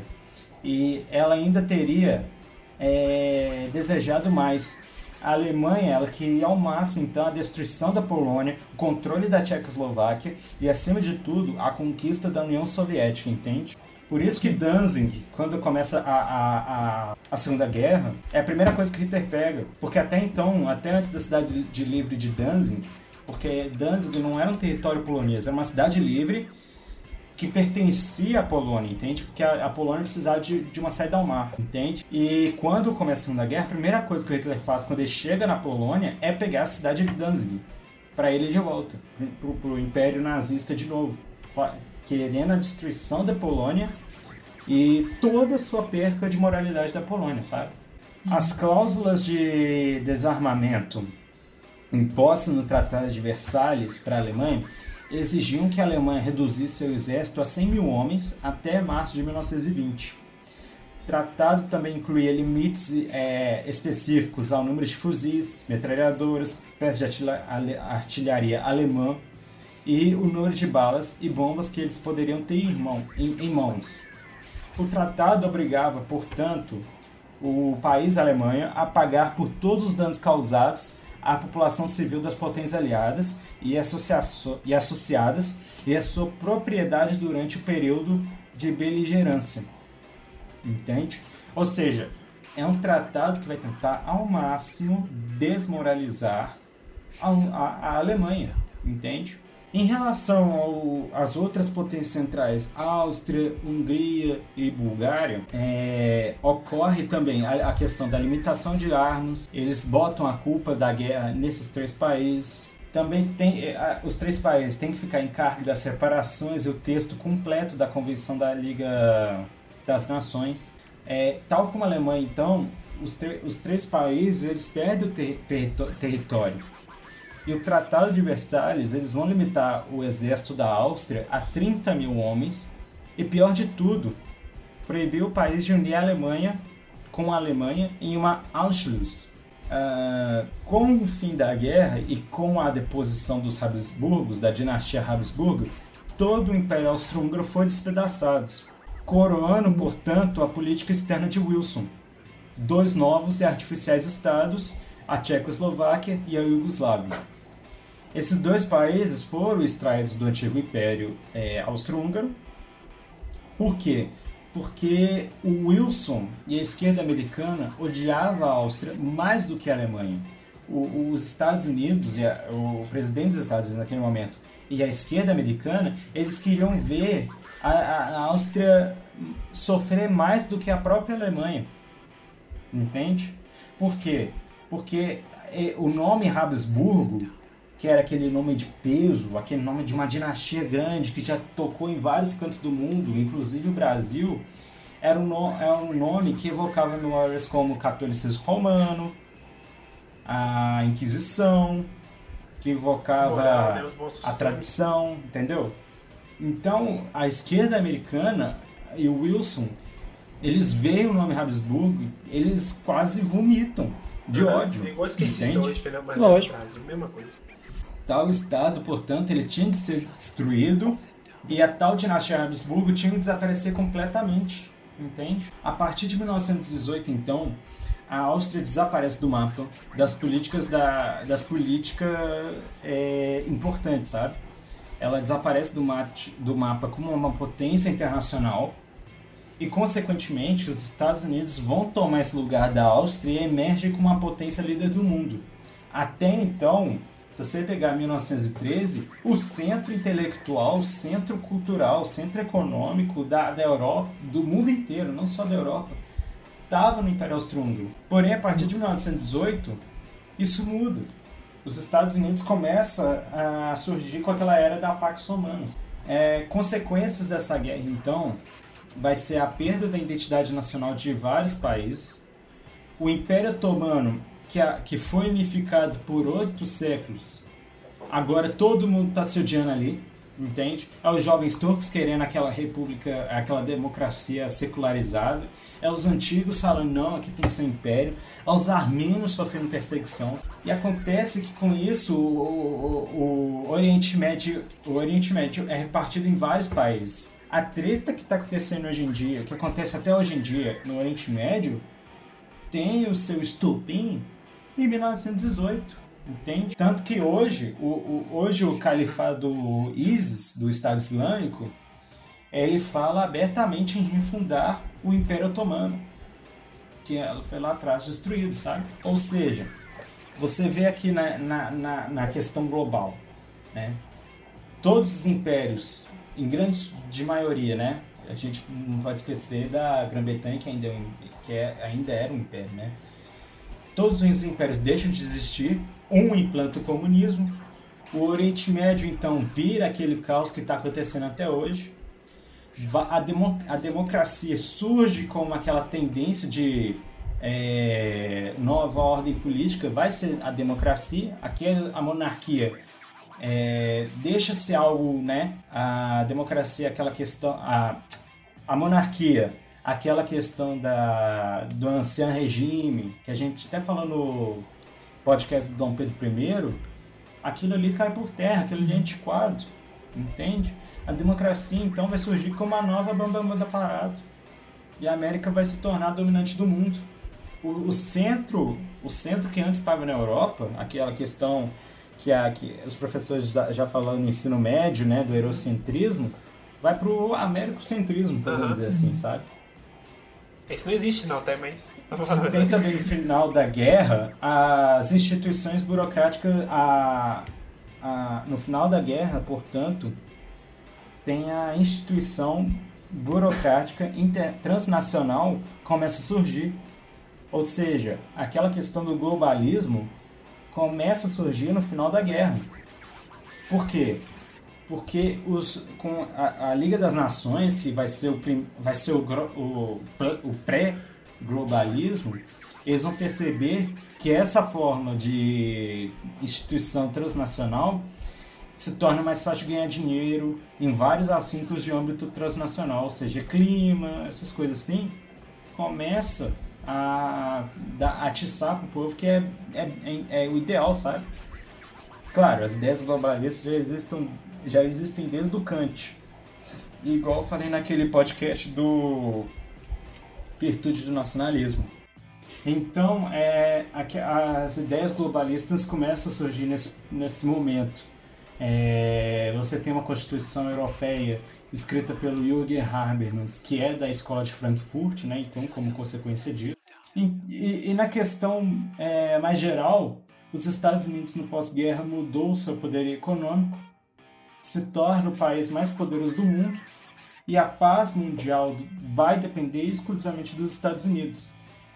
e ela ainda teria é, desejado mais. A Alemanha ela queria ao máximo então a destruição da Polônia, o controle da Tchecoslováquia e acima de tudo a conquista da União Soviética, entende? Por isso que Danzig, quando começa a, a, a, a Segunda Guerra, é a primeira coisa que Hitler pega. Porque até então, até antes da cidade de livre de Danzig, porque Danzig não era um território polonês, era uma cidade livre que pertencia à Polônia, entende? Porque a, a Polônia precisava de, de uma saída ao mar, entende? E quando começa a Segunda Guerra, a primeira coisa que o Hitler faz quando ele chega na Polônia é pegar a cidade de Danzig para ele de volta pro, pro Império Nazista de novo, querendo a destruição da Polônia e toda a sua perca de moralidade da Polônia, sabe? As cláusulas de desarmamento impostas no Tratado de Versalhes para a Alemanha exigiam que a Alemanha reduzisse seu exército a 100 mil homens até março de 1920. O tratado também incluía limites é, específicos ao número de fuzis, metralhadoras, peças de artilharia alemã e o número de balas e bombas que eles poderiam ter em, mão- em- em mãos. O tratado obrigava, portanto, o país Alemanha a pagar por todos os danos causados à população civil das potências aliadas e, e associadas e a sua propriedade durante o período de beligerância. Entende? Ou seja, é um tratado que vai tentar ao máximo desmoralizar a, a- a Alemanha. Entende? Em relação às outras potências centrais, Áustria, Hungria e Bulgária, é, ocorre também a, a questão da limitação de armas. Eles botam a culpa da guerra nesses três países. Também tem é, os três países têm que ficar em cargo das reparações e o texto completo da Convenção da Liga das Nações. É, tal como a Alemanha, então, os, os três países eles perdem o ter- perito- território. E o Tratado de Versalhes, eles vão limitar o exército da Áustria a 30 mil homens. E pior de tudo, proibir o país de unir a Alemanha com a Alemanha em uma Anschluss. Ah, com o fim da guerra e com a deposição dos Habsburgos, da dinastia Habsburgo, todo o Império Austro-Húngaro foi despedaçado, coroando, portanto, a política externa de Wilson. Dois novos e artificiais estados, a Tchecoslováquia e a Iugoslávia. Esses dois países foram extraídos do antigo Império eh, Austro-Húngaro. Por quê? Porque o Wilson e a esquerda americana odiava a Áustria mais do que a Alemanha. O- os Estados Unidos, e a- o presidente dos Estados Unidos naquele momento, e a esquerda americana, eles queriam ver a, a- Áustria sofrer mais do que a própria Alemanha. Entende? Por quê? Porque eh, o nome Habsburgo, que era aquele nome de peso, aquele nome de uma dinastia grande que já tocou em vários cantos do mundo, inclusive o Brasil, era um, no- era um nome que evocava memórias como o catolicismo romano, a Inquisição, que Moral, né? A tradição, entendeu? Então, a esquerda americana e o Wilson, eles veem o nome Habsburgo, eles quase vomitam de ódio. É igual entende? hoje, Fernando Lógico. Mesma coisa. Tal estado, portanto, ele tinha de ser destruído e a tal dinastia Habsburgo tinha de desaparecer completamente, entende? A partir de 1918, então, a Áustria desaparece do mapa das políticas da, das políticas é, importantes, sabe? Ela desaparece do, mate, do mapa como uma potência internacional e, consequentemente, os Estados Unidos vão tomar esse lugar da Áustria e emergem como uma potência líder do mundo. Até então, se você pegar 1913, o centro intelectual, o centro cultural, o centro econômico da, da Europa, do mundo inteiro, não só da Europa, estava no Império Austro-Húngaro. Porém, a partir de 1918, isso muda. Os Estados Unidos começam a surgir com aquela era da Pax Romana. É, consequências dessa guerra, então, vai ser a perda da identidade nacional de vários países, o Império Otomano, que, a- que foi unificado por oito séculos, agora todo mundo está se odiando ali, entende? É os jovens turcos querendo aquela república, aquela democracia secularizada, é os antigos falando, não, aqui tem um império, é os armênios sofrendo perseguição, e acontece que com isso o, o- o Oriente Médio, o Oriente Médio é repartido em vários países. A treta que está acontecendo hoje em dia, que acontece até hoje em dia no Oriente Médio, tem o seu estupim em 1918, entende? Tanto que hoje, o, o- hoje o califado ISIS, do Estado Islâmico, ele fala abertamente em refundar o Império Otomano, que ela foi lá atrás destruído, sabe? Ou seja, você vê aqui na, na, na, na questão global, né? Todos os impérios, em grandes de maioria, né? A gente não pode esquecer da Grã-Bretanha, que ainda, é que é, ainda era um império, né? Todos os impérios deixam de existir, um implanta o comunismo, o Oriente Médio, então, vira aquele caos que está acontecendo até hoje. A, demo- a democracia surge como aquela tendência de é, nova ordem política, vai ser a democracia. Aqui é a monarquia é, deixa-se algo, né? A democracia, aquela questão, a, a monarquia, aquela questão da, do ancião regime, que a gente até falou no podcast do Dom Pedro I, aquilo ali cai por terra, aquilo ali é antiquado, entende? A democracia, então, vai surgir como a nova bambamba da parada. E a América vai se tornar dominante do mundo. O, o centro, o centro que antes estava na Europa, aquela questão que, a, que os professores já, falaram no ensino médio, né, do eurocentrismo, vai pro americocentrismo, podemos Aham. dizer assim, sabe? Isso não existe não, tá? Mas... Tem também no final da guerra as instituições burocráticas. A, a, no final da guerra, portanto, tem a instituição burocrática inter, transnacional começa a surgir. Ou seja, aquela questão do globalismo começa a surgir no final da guerra. Por quê? Porque os, com a, a Liga das Nações, que vai ser o, prim- vai ser o, o, o pré-globalismo, eles vão perceber que essa forma de instituição transnacional se torna mais fácil de ganhar dinheiro em vários assuntos de âmbito transnacional, seja, clima, essas coisas assim, começa a dar, atiçar para o povo que é, é, é, é o ideal, sabe? Claro, as ideias globalistas já existem, já existem desde o Kant. E igual eu falei naquele podcast do Virtude do Nacionalismo. Então, é, as ideias globalistas começam a surgir nesse, nesse momento. É, você tem uma Constituição Europeia escrita pelo Jürgen Habermas, que é da Escola de Frankfurt, né? então, como consequência disso. E, e- e na questão é, mais geral, os Estados Unidos no pós-guerra mudou o seu poder econômico, se torna o país mais poderoso do mundo e a paz mundial vai depender exclusivamente dos Estados Unidos.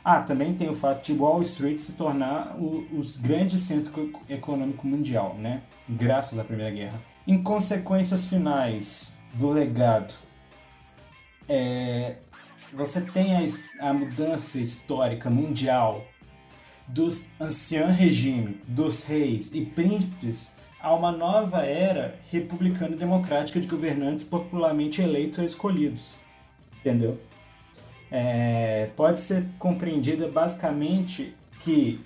Ah, também tem o fato de Wall Street se tornar o, os grandes centro eco- econômico mundial, né? Graças à Primeira Guerra. Em consequências finais do legado, é, você tem a, a mudança histórica mundial dos anciã regime, dos reis e príncipes, a uma nova era republicana e democrática de governantes popularmente eleitos ou escolhidos. Entendeu? É, pode ser compreendida basicamente que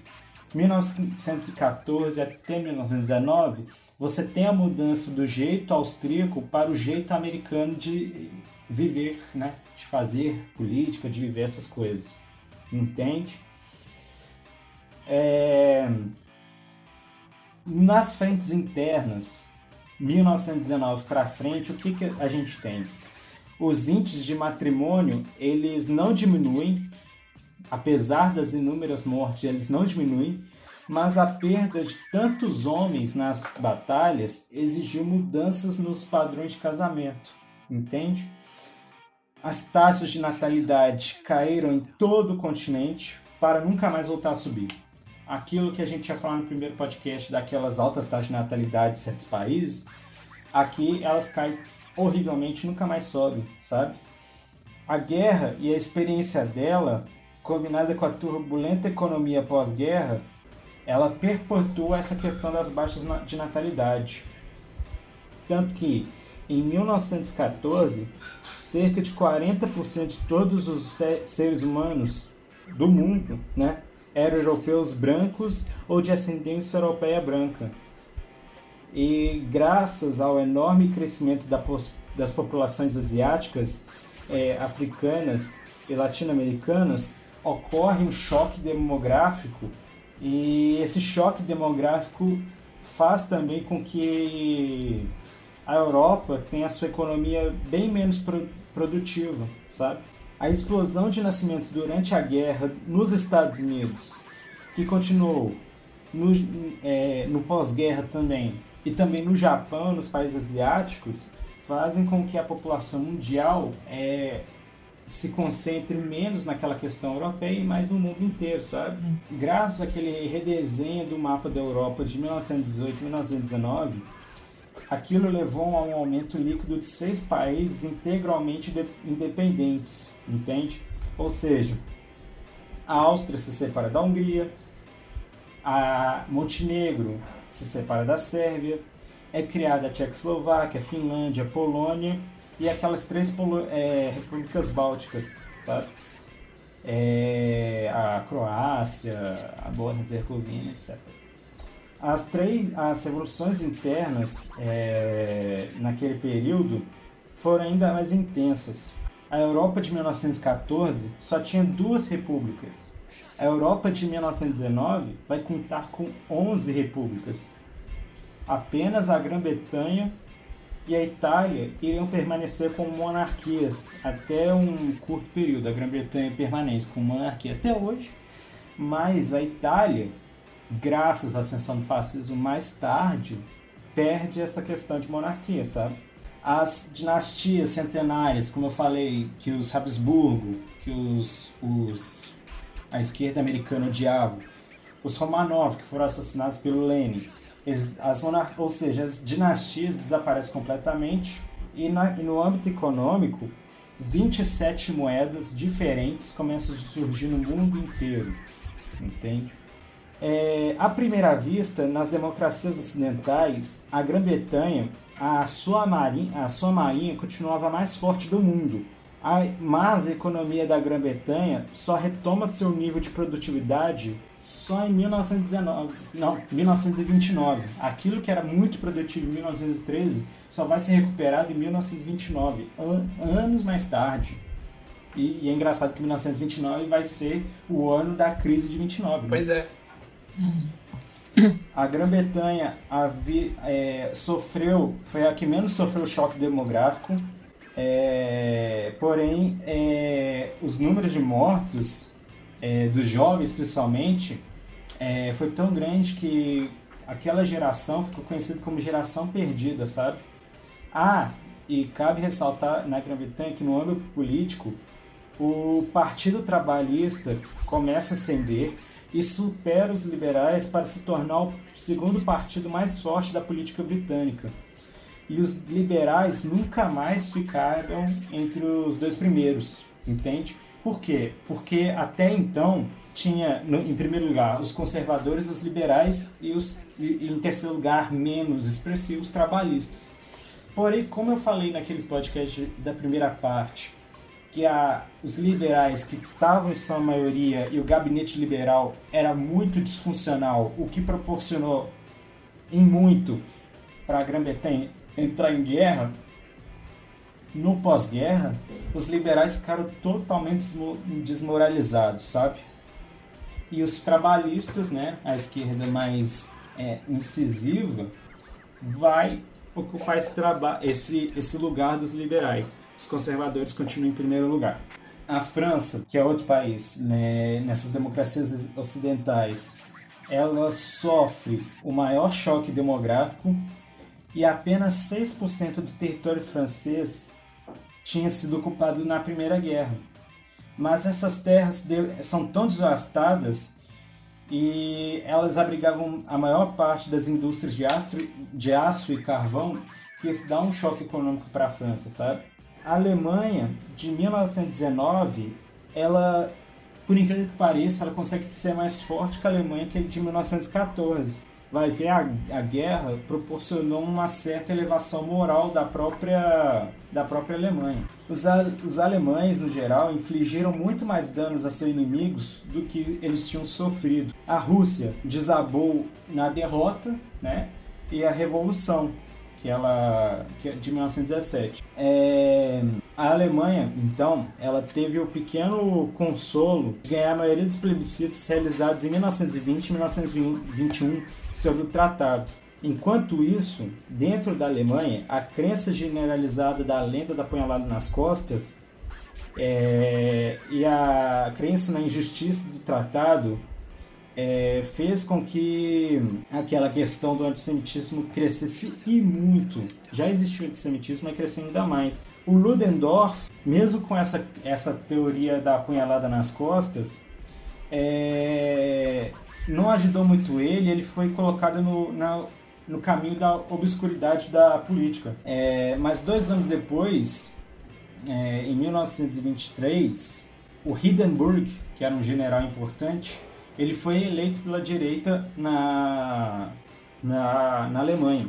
1914 até 1919 você tem a mudança do jeito austríaco para o jeito americano de viver, né? de fazer política, de viver essas coisas. Entende? É... Nas frentes internas, 1919 para frente, o que, que a gente tem? Os índices de matrimônio, eles não diminuem, apesar das inúmeras mortes, eles não diminuem, mas a perda de tantos homens nas batalhas exigiu mudanças nos padrões de casamento, entende? As taxas de natalidade caíram em todo o continente para nunca mais voltar a subir. Aquilo que a gente tinha falado no primeiro podcast daquelas altas taxas de natalidade em certos países, aqui elas caem horrivelmente nunca mais sobem, sabe? A guerra e a experiência dela, combinada com a turbulenta economia pós-guerra, ela perpetuou essa questão das baixas de natalidade. Tanto que, em 1914, cerca de 40% de todos os seres humanos do mundo né, eram europeus brancos ou de ascendência europeia branca. E graças ao enorme crescimento das populações asiáticas, é, africanas e latino-americanas, ocorre um choque demográfico e esse choque demográfico faz também com que a Europa tem a sua economia bem menos pro produtiva, sabe? A explosão de nascimentos durante a guerra nos Estados Unidos, que continuou no, é, no pós-guerra também, e também no Japão, nos países asiáticos, fazem com que a população mundial é, se concentre menos naquela questão europeia e mais no mundo inteiro, sabe? Graças àquele redesenho do mapa da Europa de 1918 e 1919, Aquilo levou a um aumento líquido de seis países integralmente independentes, entende? Ou seja, a Áustria se separa da Hungria, a Montenegro se separa da Sérvia, é criada a Tchecoslováquia, a Finlândia, a Polônia e aquelas três é, repúblicas bálticas, sabe? É, a Croácia, a Bósnia-Herzegovina, etc. As três as revoluções internas é, naquele período foram ainda mais intensas. A Europa de 1914 só tinha duas repúblicas. A Europa de 1919 vai contar com 11 repúblicas. Apenas a Grã-Bretanha e a Itália iriam permanecer como monarquias até um curto período. A Grã-Bretanha permanece como monarquia até hoje, mas a Itália graças à ascensão do fascismo mais tarde, perde essa questão de monarquia, sabe? As dinastias centenárias, como eu falei, que os Habsburgo, que os, os a esquerda americana odiava, os Romanov, que foram assassinados pelo Lenin, eles, as monar ou seja, as dinastias desaparecem completamente e, na, e no âmbito econômico, 27 moedas diferentes começam a surgir no mundo inteiro, entende? É, à primeira vista, nas democracias ocidentais, a Grã-Bretanha, a sua, marinha, a sua marinha continuava mais forte do mundo. Mas a economia da Grã-Bretanha só retoma seu nível de produtividade só em 1919, não, 1929. Aquilo que era muito produtivo em 1913 só vai ser recuperado em 1929, an anos mais tarde. E, e, é engraçado que 1929 vai ser o ano da crise de 29. Né? Pois é. A Grã-Bretanha é, sofreu, foi a que menos sofreu choque demográfico, é, porém é, os números de mortos, é, dos jovens principalmente, é, foi tão grande que aquela geração ficou conhecida como geração perdida, sabe? Ah, e cabe ressaltar na Grã-Bretanha que no âmbito político, o Partido Trabalhista começa a ascender e supera os liberais para se tornar o segundo partido mais forte da política britânica. E os liberais nunca mais ficaram entre os dois primeiros, entende? Por quê? Porque até então tinha, no, em primeiro lugar, os conservadores, os liberais e, os, e, em terceiro lugar, menos expressivos, trabalhistas. Porém, como eu falei naquele podcast da primeira parte, que a, os liberais que estavam em sua maioria e o gabinete liberal era muito disfuncional, o que proporcionou em muito para a Grã-Bretanha entrar em guerra, no pós-guerra, os liberais ficaram totalmente desmoralizados, sabe? E os trabalhistas, né, a esquerda mais é, incisiva, vai ocupar esse, esse, esse lugar dos liberais. Os conservadores continuam em primeiro lugar. A França, que é outro país né, nessas democracias ocidentais, ela sofre o maior choque demográfico e apenas 6% do território francês tinha sido ocupado na Primeira Guerra. Mas essas terras são tão devastadas e elas abrigavam a maior parte das indústrias de aço, de aço e carvão que isso dá um choque econômico para a França, sabe? A Alemanha, de 1919, ela, por incrível que pareça, ela consegue ser mais forte que a Alemanha que é de 1914. Vai ver, a, a guerra proporcionou uma certa elevação moral da própria, da própria Alemanha. Os, os alemães, no geral, infligiram muito mais danos a seus inimigos do que eles tinham sofrido. A Rússia desabou na derrota né, e a Revolução, que ela que é de 1917. É, a Alemanha, então, ela teve o pequeno consolo de ganhar a maioria dos plebiscitos realizados em 1920 e 1921 sobre o tratado. Enquanto isso, dentro da Alemanha, a crença generalizada da lenda da punhalada nas costas é, e a crença na injustiça do tratado é, fez com que aquela questão do antissemitismo crescesse e muito. Já existiu antissemitismo, mas cresceu ainda mais. O Ludendorff, mesmo com essa, essa teoria da punhalada nas costas, é, não ajudou muito ele, ele foi colocado no, na, no caminho da obscuridade da política. É, mas dois anos depois, é, em 1923, o Hindenburg, que era um general importante, ele foi eleito pela direita na, na, na Alemanha.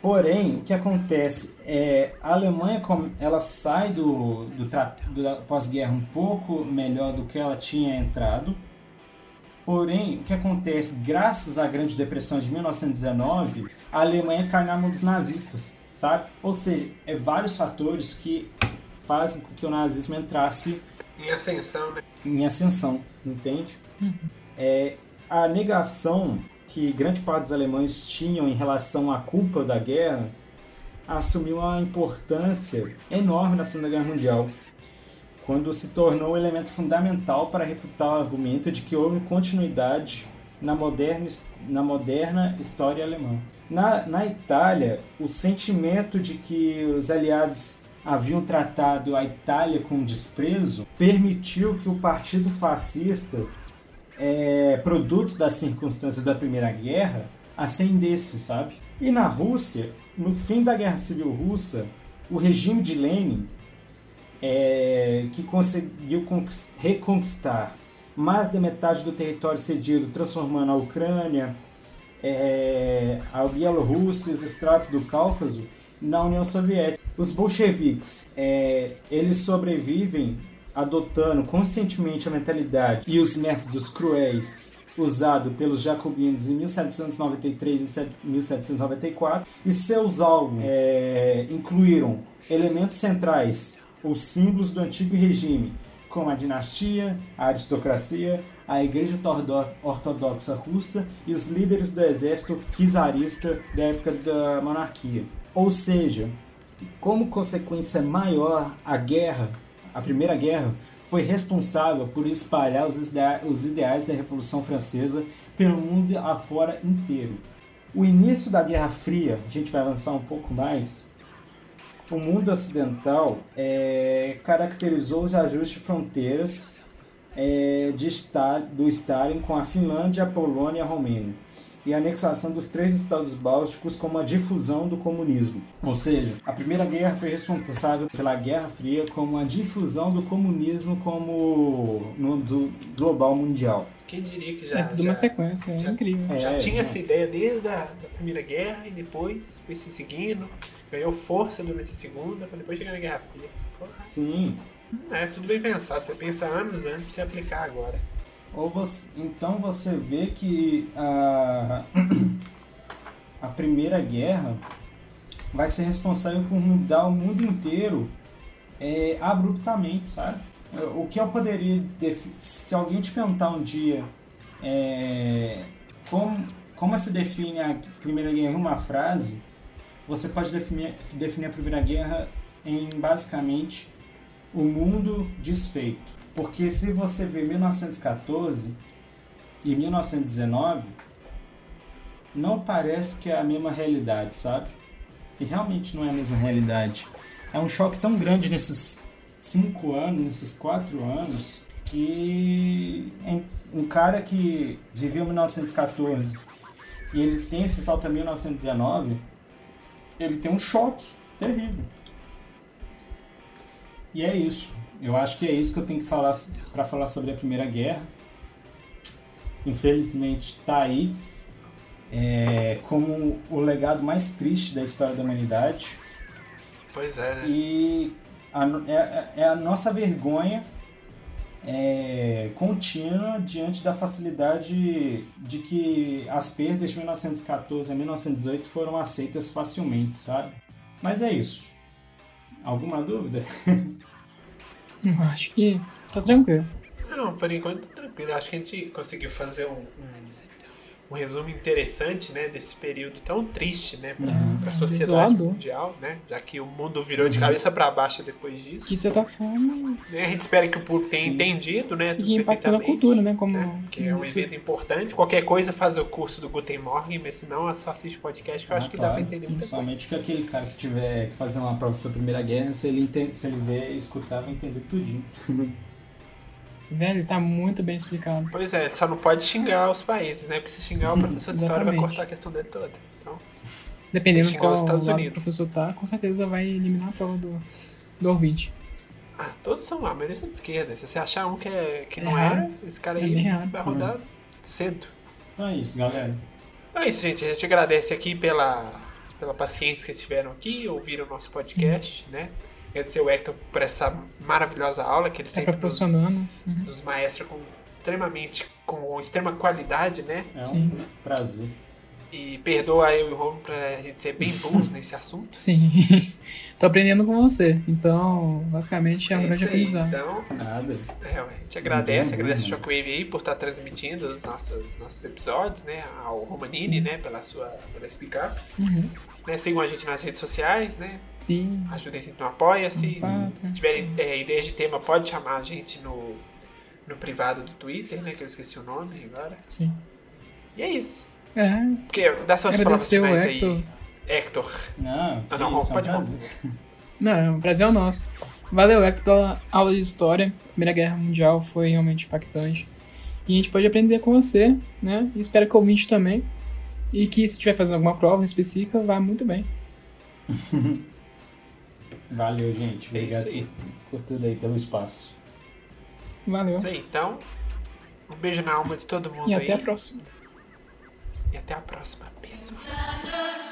Porém, o que acontece é a Alemanha ela sai do, do, do pós-guerra um pouco melhor do que ela tinha entrado. Porém, o que acontece, graças à Grande Depressão de 1919, a Alemanha cai na mão dos nazistas, sabe? Ou seja, é vários fatores que fazem com que o nazismo entrasse em ascensão, né? Em ascensão, entende? Uhum é a negação que grande parte dos alemães tinham em relação à culpa da guerra assumiu uma importância enorme na Segunda Guerra Mundial, quando se tornou um elemento fundamental para refutar o argumento de que houve continuidade na moderna, na moderna história alemã. Na, na Itália, o sentimento de que os aliados haviam tratado a Itália com desprezo permitiu que o partido fascista é, produto das circunstâncias da Primeira Guerra, ascendesse, sabe? E na Rússia, no fim da Guerra Civil Russa, o regime de Lenin, é, que conseguiu reconquistar mais da metade do território cedido, transformando a Ucrânia, é, a Bielorrússia e os estratos do Cáucaso na União Soviética. Os bolcheviques, é, eles sobrevivem adotando conscientemente a mentalidade e os métodos cruéis usado pelos jacobinos em 1793 e 1794 e seus alvos é, incluíram elementos centrais ou símbolos do antigo regime como a dinastia, a aristocracia, a igreja ortodoxa russa e os líderes do exército czarista da época da monarquia. Ou seja, como consequência maior, a guerra a Primeira Guerra foi responsável por espalhar os, os ideais da Revolução Francesa pelo mundo afora inteiro. O início da Guerra Fria, a gente vai avançar um pouco mais, o mundo ocidental é, caracterizou os ajustes de fronteiras é, de do Stalin com a Finlândia, a Polônia e a Romênia. E a anexação dos três estados bálticos como a difusão do comunismo. Ou seja, a Primeira Guerra foi responsável pela Guerra Fria como a difusão do comunismo como no do global mundial. Quem diria que já, É tudo já, uma sequência, é já- incrível. É, já tinha é. essa ideia desde a da Primeira Guerra e depois foi se seguindo, ganhou força durante a Segunda, para depois chegar na Guerra Fria. Porra, Sim. É tudo bem pensado, você pensa anos antes pra você aplicar agora. Ou você, então você vê que a, a Primeira Guerra vai ser responsável por mudar o mundo inteiro é, abruptamente, sabe? O que eu poderia. Se alguém te perguntar um dia é, como, como se define a Primeira Guerra em uma frase, você pode definir, definir a Primeira Guerra em basicamente o mundo desfeito. Porque se você vê 1914 e 1919, não parece que é a mesma realidade, sabe? E realmente não é a mesma realidade. É um choque tão grande nesses cinco anos, nesses quatro anos, que um cara que viveu 1914 e ele tem esse salto a 1919, ele tem um choque terrível. E é isso. Eu acho que é isso que eu tenho que falar para falar sobre a Primeira Guerra. Infelizmente tá aí é, como o legado mais triste da história da humanidade Pois é, né? e a, no- é, é a nossa vergonha é, contínua diante da facilidade de que as perdas de 1914 a 1918 foram aceitas facilmente, sabe? Mas é isso. Alguma dúvida? Acho que tá tranquilo. Não, por enquanto tá tranquilo. Acho que a gente conseguiu fazer um, um, um resumo interessante, né, desse período tão triste, né, pra, Uhum. pra sociedade mundial, né, já que o mundo virou de cabeça pra baixo depois disso. Que de certa forma né, a gente espera que o público tenha Sim. entendido, né, e impacta na perfeitamente, cultura, né? Como né, que é um isso- evento importante. Qualquer coisa faz o curso do Guten Morgen, mas se não, é só assiste o podcast que eu acho Ah, que dá pra claro. entender coisa. Principalmente que aquele cara que tiver que fazer uma prova sobre a Primeira Guerra, se ele, entende, se ele ver e escutar, vai entender tudinho. Velho, tá muito bem explicado. Pois é, só não pode xingar os países, né, porque se xingar o professor de história vai cortar a questão dele toda. Então, Dependendo de qual os Estados lado o Unidos. professor tá, com certeza vai eliminar a prova do, do ouvinte. Ah, todos são lá, mas eles são de esquerda. Se você achar um que, é, que É não raro. era, esse cara É aí raro. vai rodar cedo. Então é isso, galera. Então é isso, gente. A gente agradece aqui pela, pela paciência que tiveram aqui, ouviram o nosso podcast, né? Agradecer o Hector por essa maravilhosa aula que ele Tá sempre nos, proporcionando. Uhum. nos maestra com extremamente, com extrema qualidade, né? É Sim. um prazer. E perdoa eu e o Romulo pra gente ser bem burros nesse assunto. Sim. Tô aprendendo com você. Então, basicamente, é um grande isso aí, aprendizado. então, Nada. É, a gente agradece, é agradece o burro, Shockwave aí por estar transmitindo os nossos, nossos episódios, né? Ao Romanini, Sim. né? Pela sua pela explicar. Uhum. Né, sigam a gente nas redes sociais, né? Sim. Ajudem a gente no Apoia-se. Se tiverem é, ideias de tema, pode chamar a gente no, no privado do Twitter, né? Que eu esqueci o nome agora. Sim. E é isso. É. Porque dá suas palavras Agradecer o finais Hector. aí. Hector. Não, Ah, não, isso, é pode. Não, o prazer é o nosso. Valeu, Hector, pela aula de história. Primeira Guerra Mundial foi realmente impactante. E a gente pode aprender com você, né? E espero que o ouvinte também. E que se estiver fazendo alguma prova específica, vá muito bem. Valeu, gente. É Obrigado por, por tudo aí, pelo espaço. Valeu. Isso aí, então. Um beijo na alma de todo mundo E aí. até a próxima. E até a próxima. Nurse